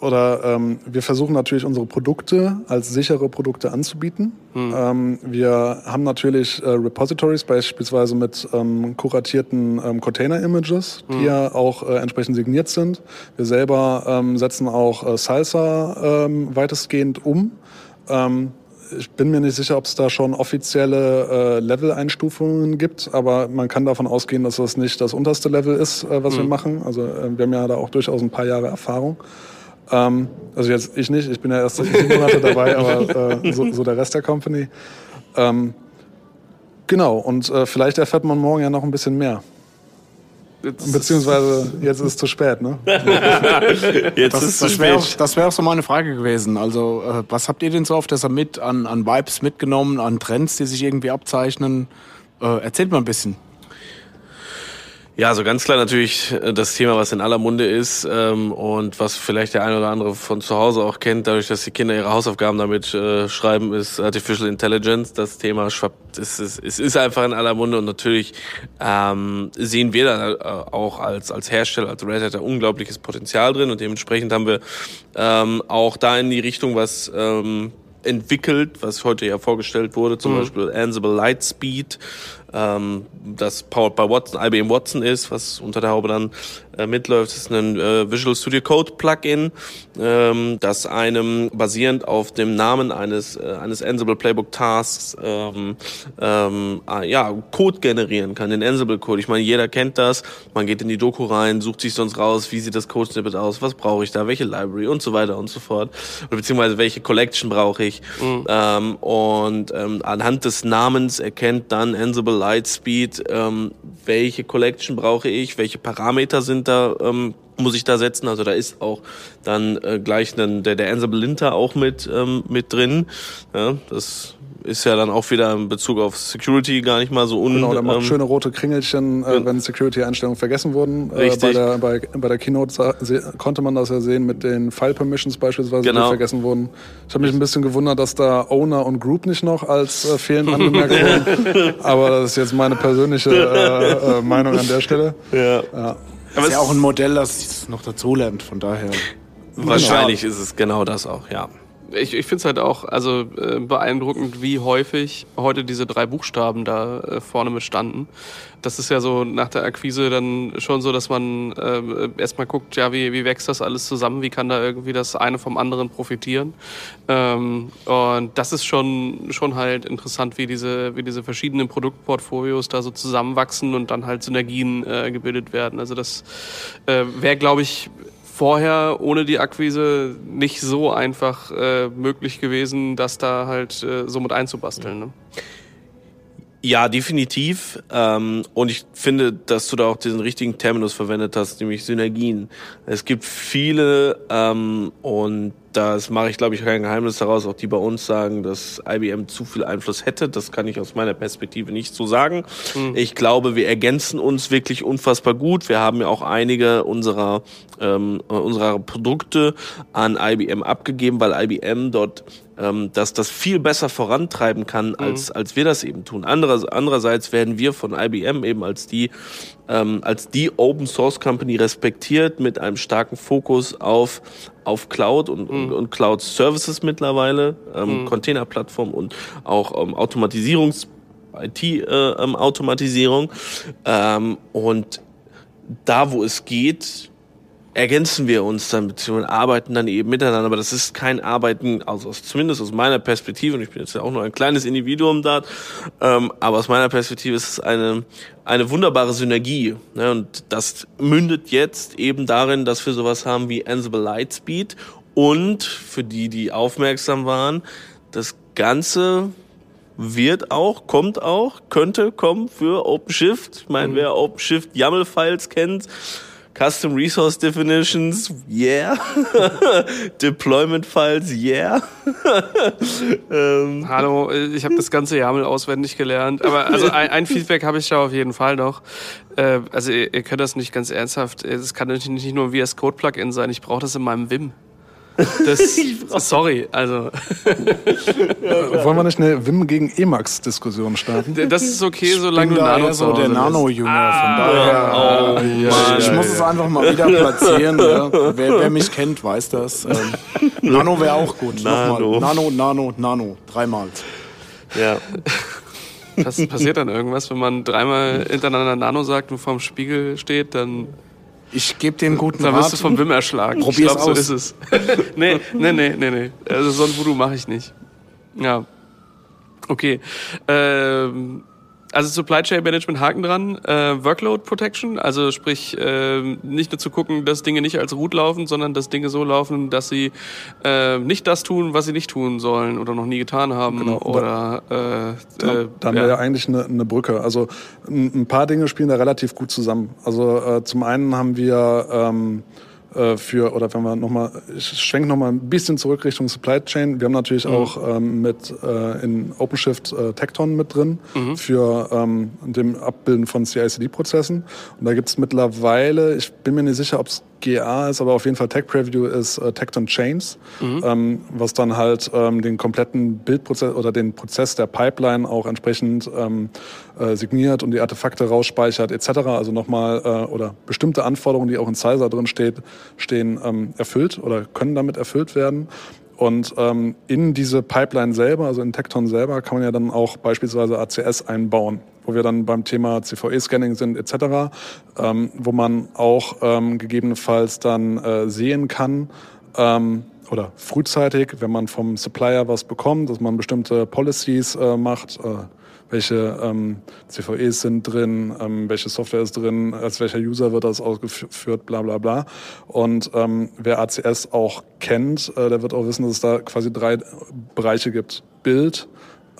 oder ähm, wir versuchen natürlich unsere Produkte als sichere Produkte anzubieten. Hm. Ähm, wir haben natürlich äh, Repositories beispielsweise mit ähm, kuratierten ähm, Container-Images, die hm. ja auch äh, entsprechend signiert sind. Wir selber ähm, setzen auch äh, Salsa ähm, weitestgehend um. Ähm, ich bin mir nicht sicher, ob es da schon offizielle äh, Level-Einstufungen gibt, aber man kann davon ausgehen, dass das nicht das unterste Level ist, äh, was mhm. wir machen. Also äh, wir haben ja da auch durchaus ein paar Jahre Erfahrung. Ähm, also jetzt ich nicht, ich bin ja erst sieben Monate dabei, (laughs) aber äh, so, so, der Rest der Company. Ähm, genau, und äh, vielleicht erfährt man morgen ja noch ein bisschen mehr. Beziehungsweise jetzt ist es zu spät, ne? (laughs) Jetzt Das, ist das zu wäre spät. auch, das wär auch so meine Frage gewesen. Also, äh, was habt ihr denn so auf der Summit an, an Vibes mitgenommen, an Trends, die sich irgendwie abzeichnen? Äh, erzählt mal ein bisschen. Ja, so ganz klar natürlich äh, das Thema, was in aller Munde ist ähm, und was vielleicht der eine oder andere von zu Hause auch kennt, dadurch, dass die Kinder ihre Hausaufgaben damit äh, schreiben, ist Artificial Intelligence. Das Thema schwappt, es ist, es ist einfach in aller Munde und natürlich ähm, sehen wir da äh, auch als, als Hersteller, als Red Hat, unglaubliches Potenzial drin und dementsprechend haben wir ähm, auch da in die Richtung was ähm, entwickelt, was heute ja vorgestellt wurde, zum Beispiel Ansible Lightspeed, ähm, das powered by Watson, IBM Watson ist, was unter der Haube dann äh, mitläuft, das ist ein äh, Visual Studio Code Plugin, ähm, das einem basierend auf dem Namen eines äh, eines Ansible Playbook Tasks ähm, ähm, ah, ja Code generieren kann, den Ansible Code. Ich meine, jeder kennt das. Man geht in die Doku rein, sucht sich sonst raus, wie sieht das Code Snippet aus, was brauche ich da, welche Library und so weiter und so fort, oder beziehungsweise welche Collection brauche ich. Ähm, und ähm, anhand des Namens erkennt dann Ansible Lightspeed, ähm, welche Collection brauche ich, welche Parameter sind da, ähm, muss ich da setzen. Also da ist auch dann äh, gleich dann der, der Ansible Linter auch mit, ähm, mit drin. Ja, das ist ja dann auch wieder in Bezug auf Security gar nicht mal so un... Genau, der macht ähm, schöne rote Kringelchen, äh, wenn Security-Einstellungen vergessen wurden. Äh, bei, der, bei, bei der Keynote konnte man das ja sehen mit den File-Permissions beispielsweise, Genau. die vergessen wurden. Ich habe mich ein bisschen gewundert, dass da Owner und Group nicht noch als äh, fehlend (laughs) angemerkt wurden. Aber das ist jetzt meine persönliche äh, äh, Meinung an der Stelle. ja. Das Aber ist ja auch ein Modell, das noch dazulernt, von daher. Wahrscheinlich ist es genau das auch, ja. Ich, ich finde es halt auch also äh, beeindruckend, wie häufig heute diese drei Buchstaben da äh, vorne mit standen. Das ist ja so nach der Akquise dann schon so, dass man äh, erstmal guckt, ja, wie, wie wächst das alles zusammen, wie kann da irgendwie das eine vom anderen profitieren. Ähm, und das ist schon, schon halt interessant, wie diese, wie diese verschiedenen Produktportfolios da so zusammenwachsen und dann halt Synergien äh, gebildet werden. Also das äh, wäre, glaube ich, vorher ohne die Akquise nicht so einfach äh, möglich gewesen, das da halt äh, so mit einzubasteln. Ne? Ja, definitiv. Ähm, und ich finde, dass du da auch diesen richtigen Terminus verwendet hast, nämlich Synergien. Es gibt viele ähm, und das mache ich, glaube ich, kein Geheimnis daraus, auch die bei uns sagen, dass IBM zu viel Einfluss hätte. Das kann ich aus meiner Perspektive nicht so sagen. Ich glaube, wir ergänzen uns wirklich unfassbar gut. Wir haben ja auch einige unserer, ähm, unserer Produkte an IBM abgegeben, weil IBM dort ähm, dass das viel besser vorantreiben kann, als, als wir das eben tun. Anderer, andererseits werden wir von IBM eben als die, ähm, als die Open Source Company respektiert mit einem starken Fokus auf, auf Cloud und, und, und Cloud Services mittlerweile, ähm, Containerplattform und auch ähm, Automatisierungs IT-Automatisierung. ähm, und da, wo es geht, ergänzen wir uns dann beziehungsweise arbeiten dann eben miteinander. Aber das ist kein Arbeiten, also aus, zumindest aus meiner Perspektive, und ich bin jetzt ja auch nur ein kleines Individuum da, ähm, aber aus meiner Perspektive ist es eine, eine wunderbare Synergie. Ne? Und das mündet jetzt eben darin, dass wir sowas haben wie Ansible Lightspeed und für die, die aufmerksam waren, das Ganze wird auch, kommt auch, könnte kommen für OpenShift. Ich meine, wer OpenShift YAML-Files kennt, Custom Resource Definitions, yeah. (laughs) Deployment Files, yeah. (laughs) ähm, Hallo, ich habe das ganze YAML auswendig gelernt. Aber also ein, ein Feedback habe ich da auf jeden Fall noch. Äh, also ihr, ihr könnt das nicht ganz ernsthaft. Es kann natürlich nicht nur ein VS Code Plugin sein. Ich brauche das in meinem Vim. Das, (laughs) sorry, also Wollen wir nicht eine Wim gegen Emacs-Diskussion starten? das ist okay, solange du Nano so der bist. Nano-Jünger, von daher. oh, äh, Mann. ich muss es einfach mal wieder platzieren. ja. wer, wer mich kennt, weiß das. Ähm, Nano wäre auch gut. Nano. Nochmal. Nano, Nano, Nano. Dreimal. ja. (laughs) Was passiert dann irgendwas, wenn man dreimal hintereinander Nano sagt und vorm Spiegel steht, dann, Ich gebe einen guten dann Rat. wirst du vom Wim erschlagen. Probier's ich glaube, so aus. ist es. (laughs) nee, nee, nee, nee, nee. Also so ein Voodoo mache ich nicht. Ja. Okay. Ähm, Also Supply Chain Management Haken dran, äh, Workload Protection, also sprich äh, nicht nur zu gucken, dass Dinge nicht als Root laufen, sondern dass Dinge so laufen, dass sie äh, nicht das tun, was sie nicht tun sollen oder noch nie getan haben. Genau. Oder äh, da, äh, da haben ja. wir ja eigentlich eine, eine Brücke. Also ein, ein, paar Dinge spielen da relativ gut zusammen. Also äh, zum einen haben wir ähm, äh, für, oder wenn wir nochmal, ich schwenke nochmal ein bisschen zurück Richtung Supply Chain. Wir haben natürlich mhm. auch ähm, mit äh, in OpenShift äh, Tecton mit drin mhm. für ähm, dem Abbilden von CI-CD-Prozessen. Und da gibt es mittlerweile, ich bin mir nicht sicher, ob es GA ist, aber auf jeden Fall Tech Preview ist äh, Tecton Chains, mhm. ähm, was dann halt ähm, den kompletten Bildprozess oder den Prozess der Pipeline auch entsprechend ähm, äh, signiert und die Artefakte rausspeichert etc. Also nochmal äh, oder bestimmte Anforderungen, die auch in Sizer drin steht, stehen, ähm, erfüllt oder können damit erfüllt werden. Und ähm, in diese Pipeline selber, also in Tecton selber, kann man ja dann auch beispielsweise ACS einbauen, wo wir dann beim Thema CVE-Scanning sind etc., ähm, wo man auch ähm, gegebenenfalls dann äh, sehen kann, ähm, oder frühzeitig, wenn man vom Supplier was bekommt, dass man bestimmte Policies äh, macht, äh, welche ähm, CVEs sind drin, ähm, welche Software ist drin, als welcher User wird das ausgeführt, bla bla bla. Und ähm, wer ACS auch kennt, äh, der wird auch wissen, dass es da quasi drei Bereiche gibt. Build,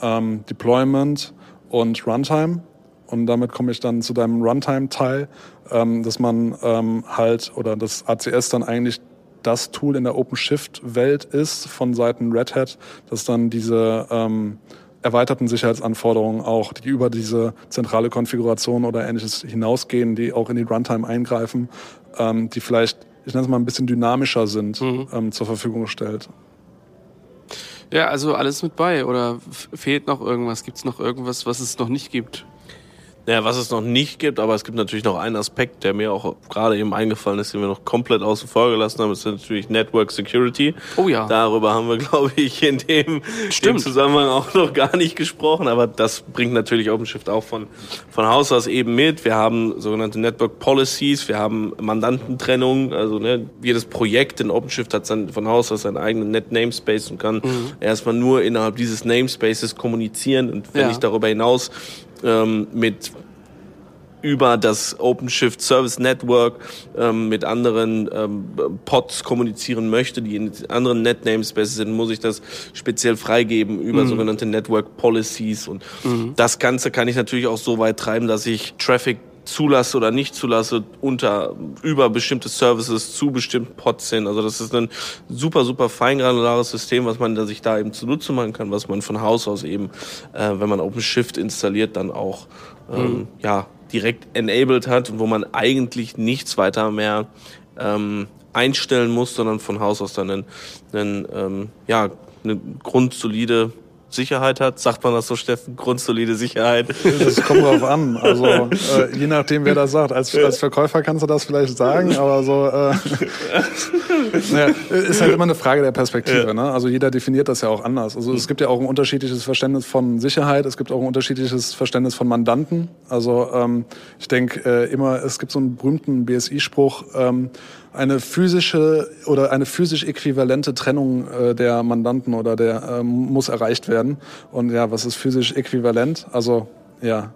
ähm, Deployment und Runtime. Und damit komme ich dann zu deinem Runtime-Teil, ähm, dass man ähm, halt oder das ACS dann eigentlich das Tool in der OpenShift-Welt ist von Seiten Red Hat, dass dann diese ähm, erweiterten Sicherheitsanforderungen auch, die über diese zentrale Konfiguration oder ähnliches hinausgehen, die auch in die Runtime eingreifen, ähm, die vielleicht, ich nenne es mal ein bisschen dynamischer sind, mhm. ähm, zur Verfügung stellt. Ja, also alles mit bei oder fehlt noch irgendwas? Gibt es noch irgendwas, was es noch nicht gibt? Naja, was es noch nicht gibt, aber es gibt natürlich noch einen Aspekt, der mir auch gerade eben eingefallen ist, den wir noch komplett außen vor gelassen haben, ist natürlich Network Security. Oh ja. Darüber haben wir, glaube ich, in dem, dem Zusammenhang auch noch gar nicht gesprochen, aber das bringt natürlich OpenShift auch von, von Haus aus eben mit. Wir haben sogenannte Network Policies, wir haben Mandantentrennung, also ne, jedes Projekt in OpenShift hat sein, von Haus aus seinen eigenen Net Namespace und kann mhm. erstmal nur innerhalb dieses Namespaces kommunizieren und wenn ja. ich darüber hinaus ähm, mit über das OpenShift Service Network ähm, mit anderen ähm, Pods kommunizieren möchte, die in anderen Net Namespaces sind, muss ich das speziell freigeben über mhm. sogenannte Network Policies und mhm. das Ganze kann ich natürlich auch so weit treiben, dass ich Traffic zulasse oder nicht zulasse unter über bestimmte Services zu bestimmten Pods hin. Also das ist ein super super feingranulares System, was man sich da eben zunutze machen kann, was man von Haus aus eben, äh, wenn man OpenShift installiert, dann auch ähm, mhm. ja direkt enabled hat und wo man eigentlich nichts weiter mehr ähm, einstellen muss, sondern von Haus aus dann einen, einen ähm, ja eine grundsolide Sicherheit hat. Sagt man das so, Steffen? Grundsolide Sicherheit. (laughs) Das kommt drauf an. Also (laughs) äh, je nachdem, wer das sagt. Als, als Verkäufer kannst du das vielleicht sagen, aber so äh, (laughs) naja, ist halt immer eine Frage der Perspektive. Ja. Ne? Also jeder definiert das ja auch anders. Also es gibt ja auch ein unterschiedliches Verständnis von Sicherheit. Es gibt auch ein unterschiedliches Verständnis von Mandanten. Also ähm, ich denke äh, immer, es gibt so einen berühmten BSI-Spruch. Ähm, eine physische oder eine physisch äquivalente Trennung äh, der Mandanten oder der ähm, muss erreicht werden. Und ja, was ist physisch äquivalent? Also ja,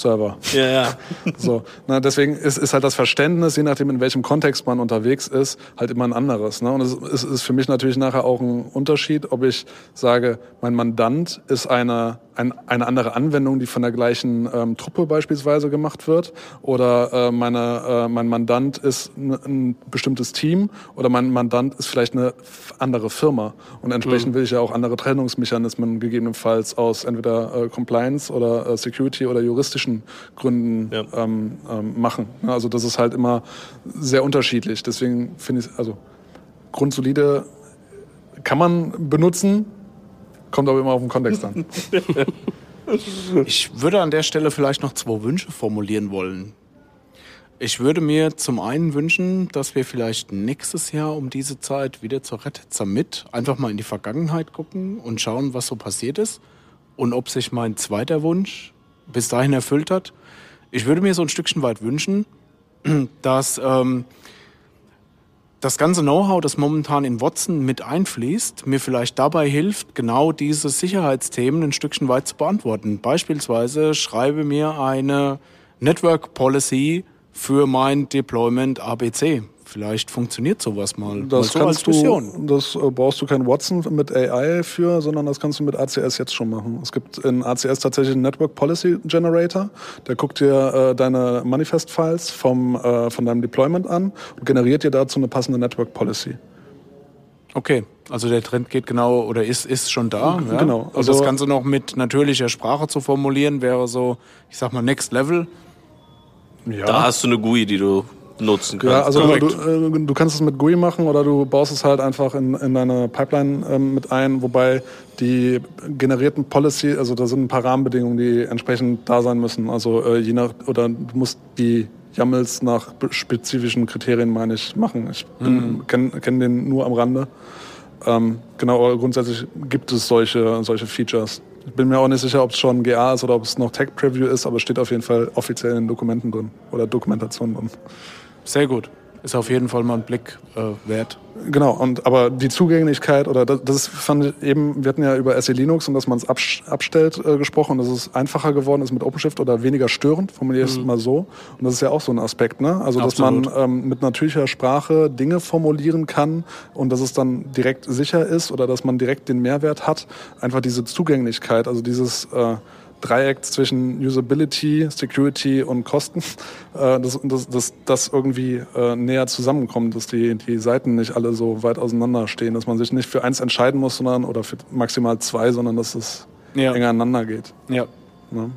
Server. Ja, ja. (laughs) So, na, deswegen ist, ist halt das Verständnis, je nachdem in welchem Kontext man unterwegs ist, halt immer ein anderes. Ne? Und es ist, ist für mich natürlich nachher auch ein Unterschied, ob ich sage, mein Mandant ist eine ein, eine andere Anwendung, die von der gleichen ähm, Truppe beispielsweise gemacht wird, oder äh, meine, äh, mein Mandant ist ein, ein bestimmtes Team oder mein Mandant ist vielleicht eine andere Firma. Und entsprechend mhm. will ich ja auch andere Trennungsmechanismen gegebenenfalls aus entweder äh, Compliance oder äh, Security oder juristischen Gründen ja. ähm, ähm, machen. Also das ist halt immer sehr unterschiedlich. Deswegen finde ich, also grundsolide kann man benutzen, Kommt aber immer auf den Kontext an. (laughs) ich würde an der Stelle vielleicht noch zwei Wünsche formulieren wollen. Ich würde mir zum einen wünschen, dass wir vielleicht nächstes Jahr um diese Zeit wieder zur Red Summit einfach mal in die Vergangenheit gucken und schauen, was so passiert ist und ob sich mein zweiter Wunsch bis dahin erfüllt hat. Ich würde mir so ein Stückchen weit wünschen, (clears throat) dass, ähm, das ganze Know-how, das momentan in Watson mit einfließt, mir vielleicht dabei hilft, genau diese Sicherheitsthemen ein Stückchen weit zu beantworten. Beispielsweise schreibe mir eine Network Policy für mein Deployment ABC. Vielleicht funktioniert sowas mal. Das mal kannst du, das äh, brauchst du kein Watson mit AI für, sondern das kannst du mit ACS jetzt schon machen. Es gibt in ACS tatsächlich einen Network Policy Generator, der guckt dir äh, deine Manifest-Files vom äh, von deinem Deployment an und generiert dir dazu eine passende Network Policy. Okay, also der Trend geht genau oder ist, ist schon da. Ja? Genau. Also das Ganze noch mit natürlicher Sprache zu formulieren, wäre so, ich sag mal, Next Level. Ja. Da hast du eine GUI, die du nutzen kannst. Ja, also du, äh, du, kannst es mit GUI machen oder du baust es halt einfach in, in deine Pipeline ähm, mit ein, wobei die generierten Policy, also da sind ein paar Rahmenbedingungen, die entsprechend da sein müssen. Also äh, je nach, oder du musst die YAMLs nach spezifischen Kriterien, meine ich, machen. Ich mhm. kenne kenn den nur am Rande. Ähm, genau, aber grundsätzlich gibt es solche, solche Features. Ich bin mir auch nicht sicher, ob es schon GA ist oder ob es noch Tech Preview ist, aber es steht auf jeden Fall offiziell in Dokumenten drin oder Dokumentation drin. Sehr gut. Ist auf jeden Fall mal ein Blick äh, wert. Genau, und aber die Zugänglichkeit oder das, das fand ich eben, wir hatten ja über SE Linux und dass man es abstellt äh, gesprochen, dass es einfacher geworden ist mit OpenShift oder weniger störend, formuliere ich es mhm. mal so. Und das ist ja auch so ein Aspekt, ne? Also Absolut. dass man ähm, mit natürlicher Sprache Dinge formulieren kann und dass es dann direkt sicher ist oder dass man direkt den Mehrwert hat. Einfach diese Zugänglichkeit, also dieses äh, Dreieck zwischen Usability, Security und Kosten, (laughs) äh, dass, dass, dass das irgendwie äh, näher zusammenkommt, dass die, die Seiten nicht alle so weit auseinander stehen, dass man sich nicht für eins entscheiden muss, sondern oder für maximal zwei, sondern dass es ja. enger aneinander geht. Ja. ja.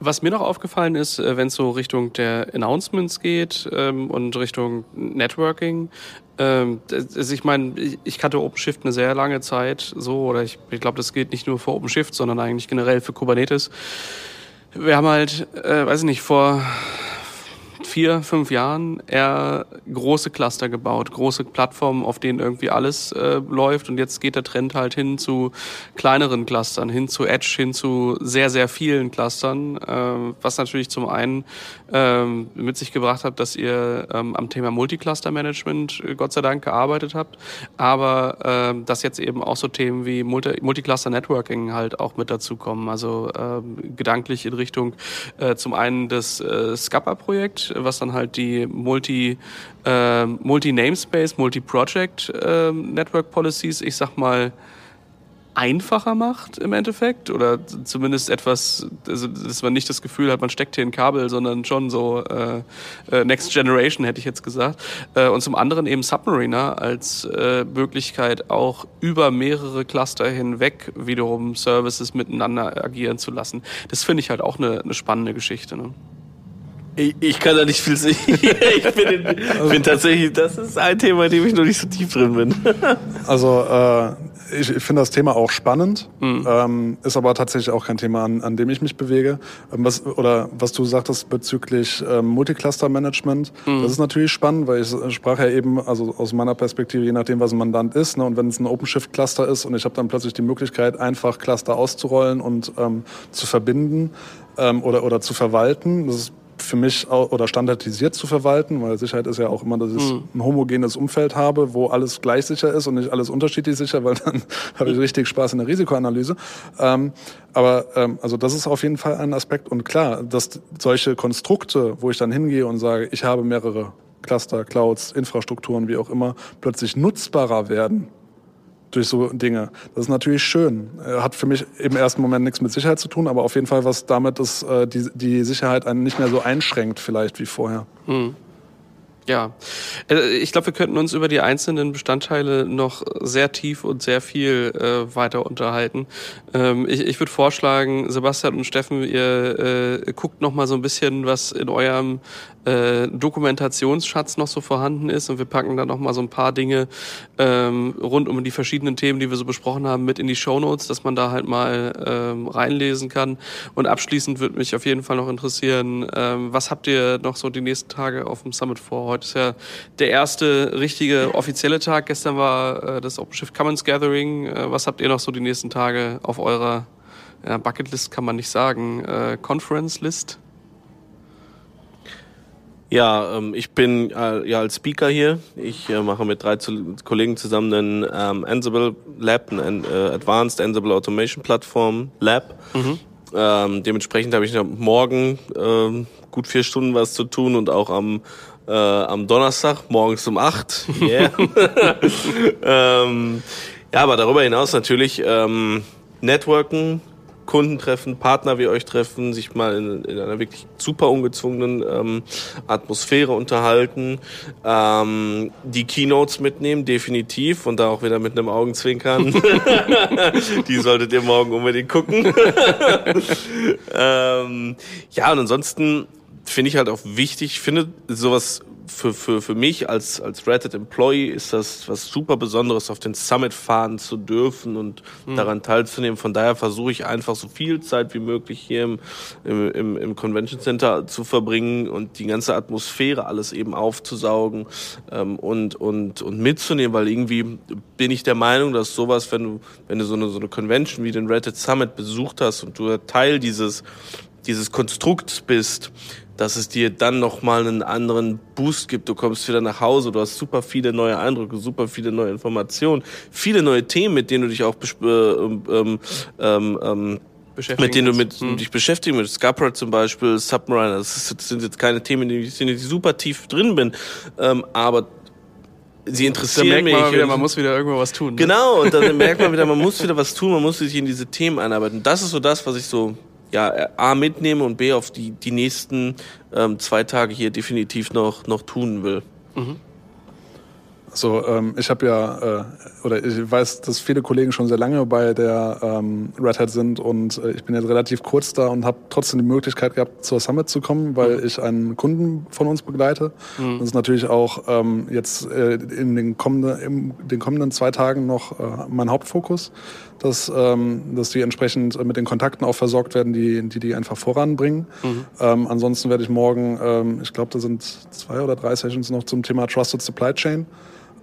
Was mir noch aufgefallen ist, äh, wenn es so Richtung der Announcements geht ähm, und Richtung Networking, ähm, ich meine, ich kannte OpenShift eine sehr lange Zeit so, oder ich, ich glaube, das gilt nicht nur für OpenShift, sondern eigentlich generell für Kubernetes. Wir haben halt, äh, weiß ich nicht, vor vier, fünf Jahren eher große Cluster gebaut, große Plattformen, auf denen irgendwie alles äh, läuft. Und jetzt geht der Trend halt hin zu kleineren Clustern, hin zu Edge, hin zu sehr, sehr vielen Clustern, äh, was natürlich zum einen äh, mit sich gebracht hat, dass ihr ähm, am Thema Multicluster-Management äh, Gott sei Dank gearbeitet habt, aber äh, dass jetzt eben auch so Themen wie Multi Multicluster-Networking halt auch mit dazu kommen. Also äh, gedanklich in Richtung äh, zum einen das äh, Scupper-Projekt, was dann halt die Multi, äh, Multi-Namespace, Multi-Project äh, Network Policies, ich sag mal, einfacher macht im Endeffekt oder zumindest etwas, also dass man nicht das Gefühl hat, man steckt hier ein Kabel, sondern schon so äh, äh, Next Generation hätte ich jetzt gesagt. Äh, und zum anderen eben Submariner als äh, Möglichkeit auch über mehrere Cluster hinweg wiederum Services miteinander agieren zu lassen. Das finde ich halt auch eine, eine spannende Geschichte. Ne? Ich, ich kann da nicht viel sehen. (laughs) ich bin, in, also, bin tatsächlich, das ist ein Thema, in dem ich noch nicht so tief drin bin. (laughs) also äh, ich, ich finde das Thema auch spannend, mhm. ähm, ist aber tatsächlich auch kein Thema, an, an dem ich mich bewege. Ähm, was, oder was du sagtest bezüglich ähm, Multicluster-Management, mhm. das ist natürlich spannend, weil ich sprach ja eben, also aus meiner Perspektive, je nachdem, was ein Mandant ist, ne, und wenn es ein OpenShift-Cluster ist und ich habe dann plötzlich die Möglichkeit, einfach Cluster auszurollen und ähm, zu verbinden ähm, oder, oder zu verwalten, das ist für mich auch, oder standardisiert zu verwalten, weil Sicherheit ist ja auch immer, dass ich mhm. ein homogenes Umfeld habe, wo alles gleich sicher ist und nicht alles unterschiedlich sicher, weil dann (laughs) habe ich richtig Spaß in der Risikoanalyse. Ähm, aber ähm, also das ist auf jeden Fall ein Aspekt und klar, dass solche Konstrukte, wo ich dann hingehe und sage, ich habe mehrere Cluster, Clouds, Infrastrukturen, wie auch immer, plötzlich nutzbarer werden durch so Dinge. Das ist natürlich schön. Hat für mich im ersten Moment nichts mit Sicherheit zu tun, aber auf jeden Fall was damit, dass äh, die, die Sicherheit einen nicht mehr so einschränkt vielleicht wie vorher. Hm. Ja, äh, ich glaube, wir könnten uns über die einzelnen Bestandteile noch sehr tief und sehr viel äh, weiter unterhalten. Ähm, ich ich würde vorschlagen, Sebastian und Steffen, ihr äh, guckt noch mal so ein bisschen, was in eurem äh, Dokumentationsschatz noch so vorhanden ist und wir packen da noch mal so ein paar Dinge ähm, rund um die verschiedenen Themen, die wir so besprochen haben, mit in die Show Notes, dass man da halt mal ähm, reinlesen kann. Und abschließend würde mich auf jeden Fall noch interessieren, ähm, was habt ihr noch so die nächsten Tage auf dem Summit vor? Heute ist ja der erste richtige offizielle Tag. Gestern war äh, das OpenShift Commons Gathering. Äh, was habt ihr noch so die nächsten Tage auf eurer ja, Bucketlist kann man nicht sagen, äh, Conference List? Ja, ähm, ich bin äh, ja als Speaker hier. Ich äh, mache mit drei zu Kollegen zusammen einen ähm, Ansible Lab, ein äh, Advanced Ansible Automation Plattform Lab. Mhm. Ähm, dementsprechend habe ich morgen ähm, gut vier Stunden was zu tun und auch am äh, am Donnerstag morgens um acht. (laughs) Yeah. (laughs) ähm, ja, aber darüber hinaus natürlich ähm, Networken, Kunden treffen, Partner wie euch treffen, sich mal in, in einer wirklich super ungezwungenen ähm, Atmosphäre unterhalten, ähm, die Keynotes mitnehmen, definitiv, und da auch wieder mit einem Augenzwinkern. (laughs) die solltet ihr morgen unbedingt gucken. (laughs) ähm, ja, und ansonsten finde ich halt auch wichtig, ich finde sowas für, für, für mich als, als Reddit Employee ist das was super Besonderes, auf den Summit fahren zu dürfen und mhm. daran teilzunehmen. Von daher versuche ich einfach so viel Zeit wie möglich hier im, im, im Convention Center zu verbringen und die ganze Atmosphäre alles eben aufzusaugen ähm, und, und, und mitzunehmen, weil irgendwie bin ich der Meinung, dass sowas, wenn du, wenn du so eine, so eine Convention wie den Reddit Summit besucht hast und du Teil dieses, dieses Konstrukts bist, dass es dir dann nochmal einen anderen Boost gibt. Du kommst wieder nach Hause, du hast super viele neue Eindrücke, super viele neue Informationen, viele neue Themen, mit denen du dich auch äh, ähm, ähm, ähm, mit denen du mit, hm. dich beschäftigen mit Scupper zum Beispiel, Submariner, das, ist, das, sind jetzt keine Themen, in denen ich super tief drin bin, ähm, aber sie interessieren dann merkt man mich. Wieder, man muss wieder irgendwo was tun. Ne? Genau, und dann (laughs) merkt man wieder, man muss wieder was tun, man muss sich in diese Themen einarbeiten. Das ist so das, was ich so ja, A mitnehme und B auf die, die nächsten ähm, zwei Tage hier definitiv noch, noch tun will. Mhm. So, ähm, ich habe ja, äh, oder ich weiß, dass viele Kollegen schon sehr lange bei der ähm, Red Hat sind und äh, ich bin jetzt relativ kurz da und habe trotzdem die Möglichkeit gehabt, zur Summit zu kommen, weil mhm. ich einen Kunden von uns begleite. Mhm. Das ist natürlich auch ähm, jetzt äh, in den kommenden, in den kommenden zwei Tagen noch äh, mein Hauptfokus, dass, ähm, dass die entsprechend mit den Kontakten auch versorgt werden, die die, die einfach voranbringen. Mhm. Ähm, ansonsten werde ich morgen, ähm, ich glaube, da sind zwei oder drei Sessions noch zum Thema Trusted Supply Chain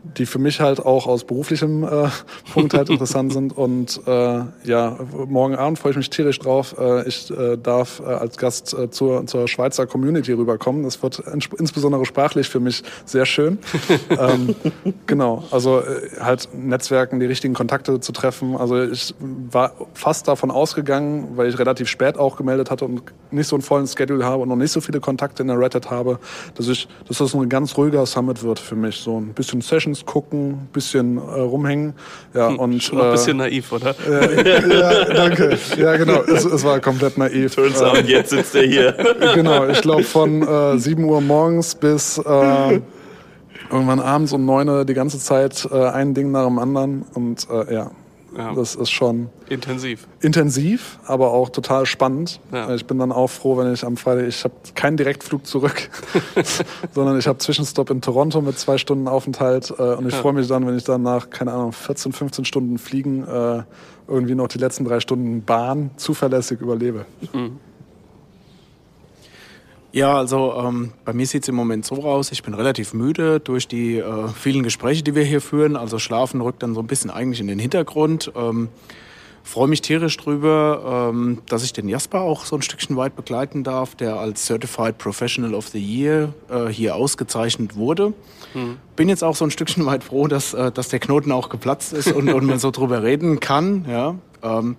die für mich halt auch aus beruflichem äh, (laughs) Punkt halt interessant sind. Und äh, ja, morgen Abend freue ich mich tierisch drauf. Äh, ich äh, darf äh, als Gast äh, zur, zur Schweizer Community rüberkommen. Das wird insbesondere sprachlich für mich sehr schön. (laughs) ähm, genau, also äh, halt Netzwerken, die richtigen Kontakte zu treffen. Also ich war fast davon ausgegangen, weil ich relativ spät auch gemeldet hatte und nicht so einen vollen Schedule habe und noch nicht so viele Kontakte in der Reddit habe, dass ich, dass das ein ganz ruhiger Summit wird für mich. So ein bisschen Session Conventions gucken, bisschen äh, rumhängen. Ja, hm, und, Schon noch ein bisschen äh, naiv, oder? Äh, ja, danke. Ja, genau. Es, es war komplett naiv. Turns out, jetzt sitzt er hier. (laughs) genau, ich glaube von äh, 7 Uhr morgens bis äh, irgendwann abends um 9 Uhr die ganze Zeit äh, ein Ding nach dem anderen. Und äh, ja, ja. Das ist schon intensiv. Intensiv, aber auch total spannend. Ja. Ich bin dann auch froh, wenn ich am Freitag, ich habe keinen Direktflug zurück, (laughs) sondern ich habe Zwischenstopp in Toronto mit zwei Stunden Aufenthalt äh, und ich ja. freue mich dann, wenn ich dann nach, keine Ahnung, 14, 15 Stunden Fliegen äh, irgendwie noch die letzten drei Stunden Bahn zuverlässig überlebe. Mhm. Ja, also ähm, bei mir sieht's im Moment so aus, ich bin relativ müde durch die äh, vielen Gespräche, die wir hier führen. Also Schlafen rückt dann so ein bisschen eigentlich in den Hintergrund. Ähm, Freue mich tierisch drüber, ähm, dass ich den Jasper auch so ein Stückchen weit begleiten darf, der als Certified Professional of the Year äh, hier ausgezeichnet wurde. Mhm. Bin jetzt auch so ein Stückchen weit froh, dass, äh, dass der Knoten auch geplatzt ist und, und man so drüber reden kann. Ja. Ähm,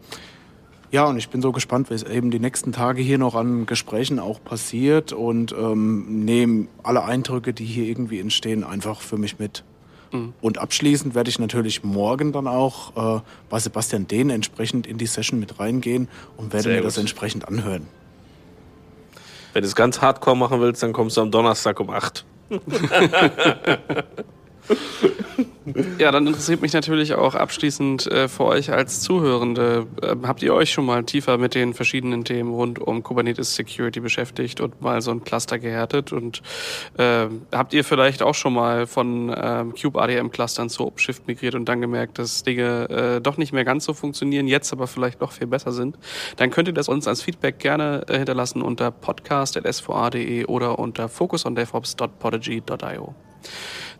ja, und ich bin so gespannt, was eben die nächsten Tage hier noch an Gesprächen auch passiert und ähm, nehme alle Eindrücke, die hier irgendwie entstehen, einfach für mich mit. Mhm. Und abschließend werde ich natürlich morgen dann auch äh, bei Sebastian Dehn entsprechend in die Session mit reingehen und werde Sehr mir gut. das entsprechend anhören. Wenn du es ganz hardcore machen willst, dann kommst du am Donnerstag um 8. (laughs) Ja, dann interessiert mich natürlich auch abschließend äh, für euch als Zuhörende. Äh, habt ihr euch schon mal tiefer mit den verschiedenen Themen rund um Kubernetes Security beschäftigt und mal so ein Cluster gehärtet? Und äh, habt ihr vielleicht auch schon mal von ähm, Cube ADM Clustern zu OpenShift migriert und dann gemerkt, dass Dinge äh, doch nicht mehr ganz so funktionieren, jetzt aber vielleicht noch viel besser sind? Dann könnt ihr das uns als Feedback gerne äh, hinterlassen unter podcast.sva.de oder unter focusondevops.podigy.io.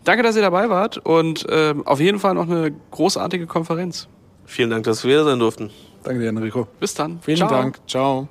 Danke, dass ihr dabei wart und äh, auf jeden Fall noch eine großartige Konferenz. Vielen Dank, dass wir hier sein durften. Danke dir, Enrico. Bis dann. Vielen Ciao. Dank. Ciao.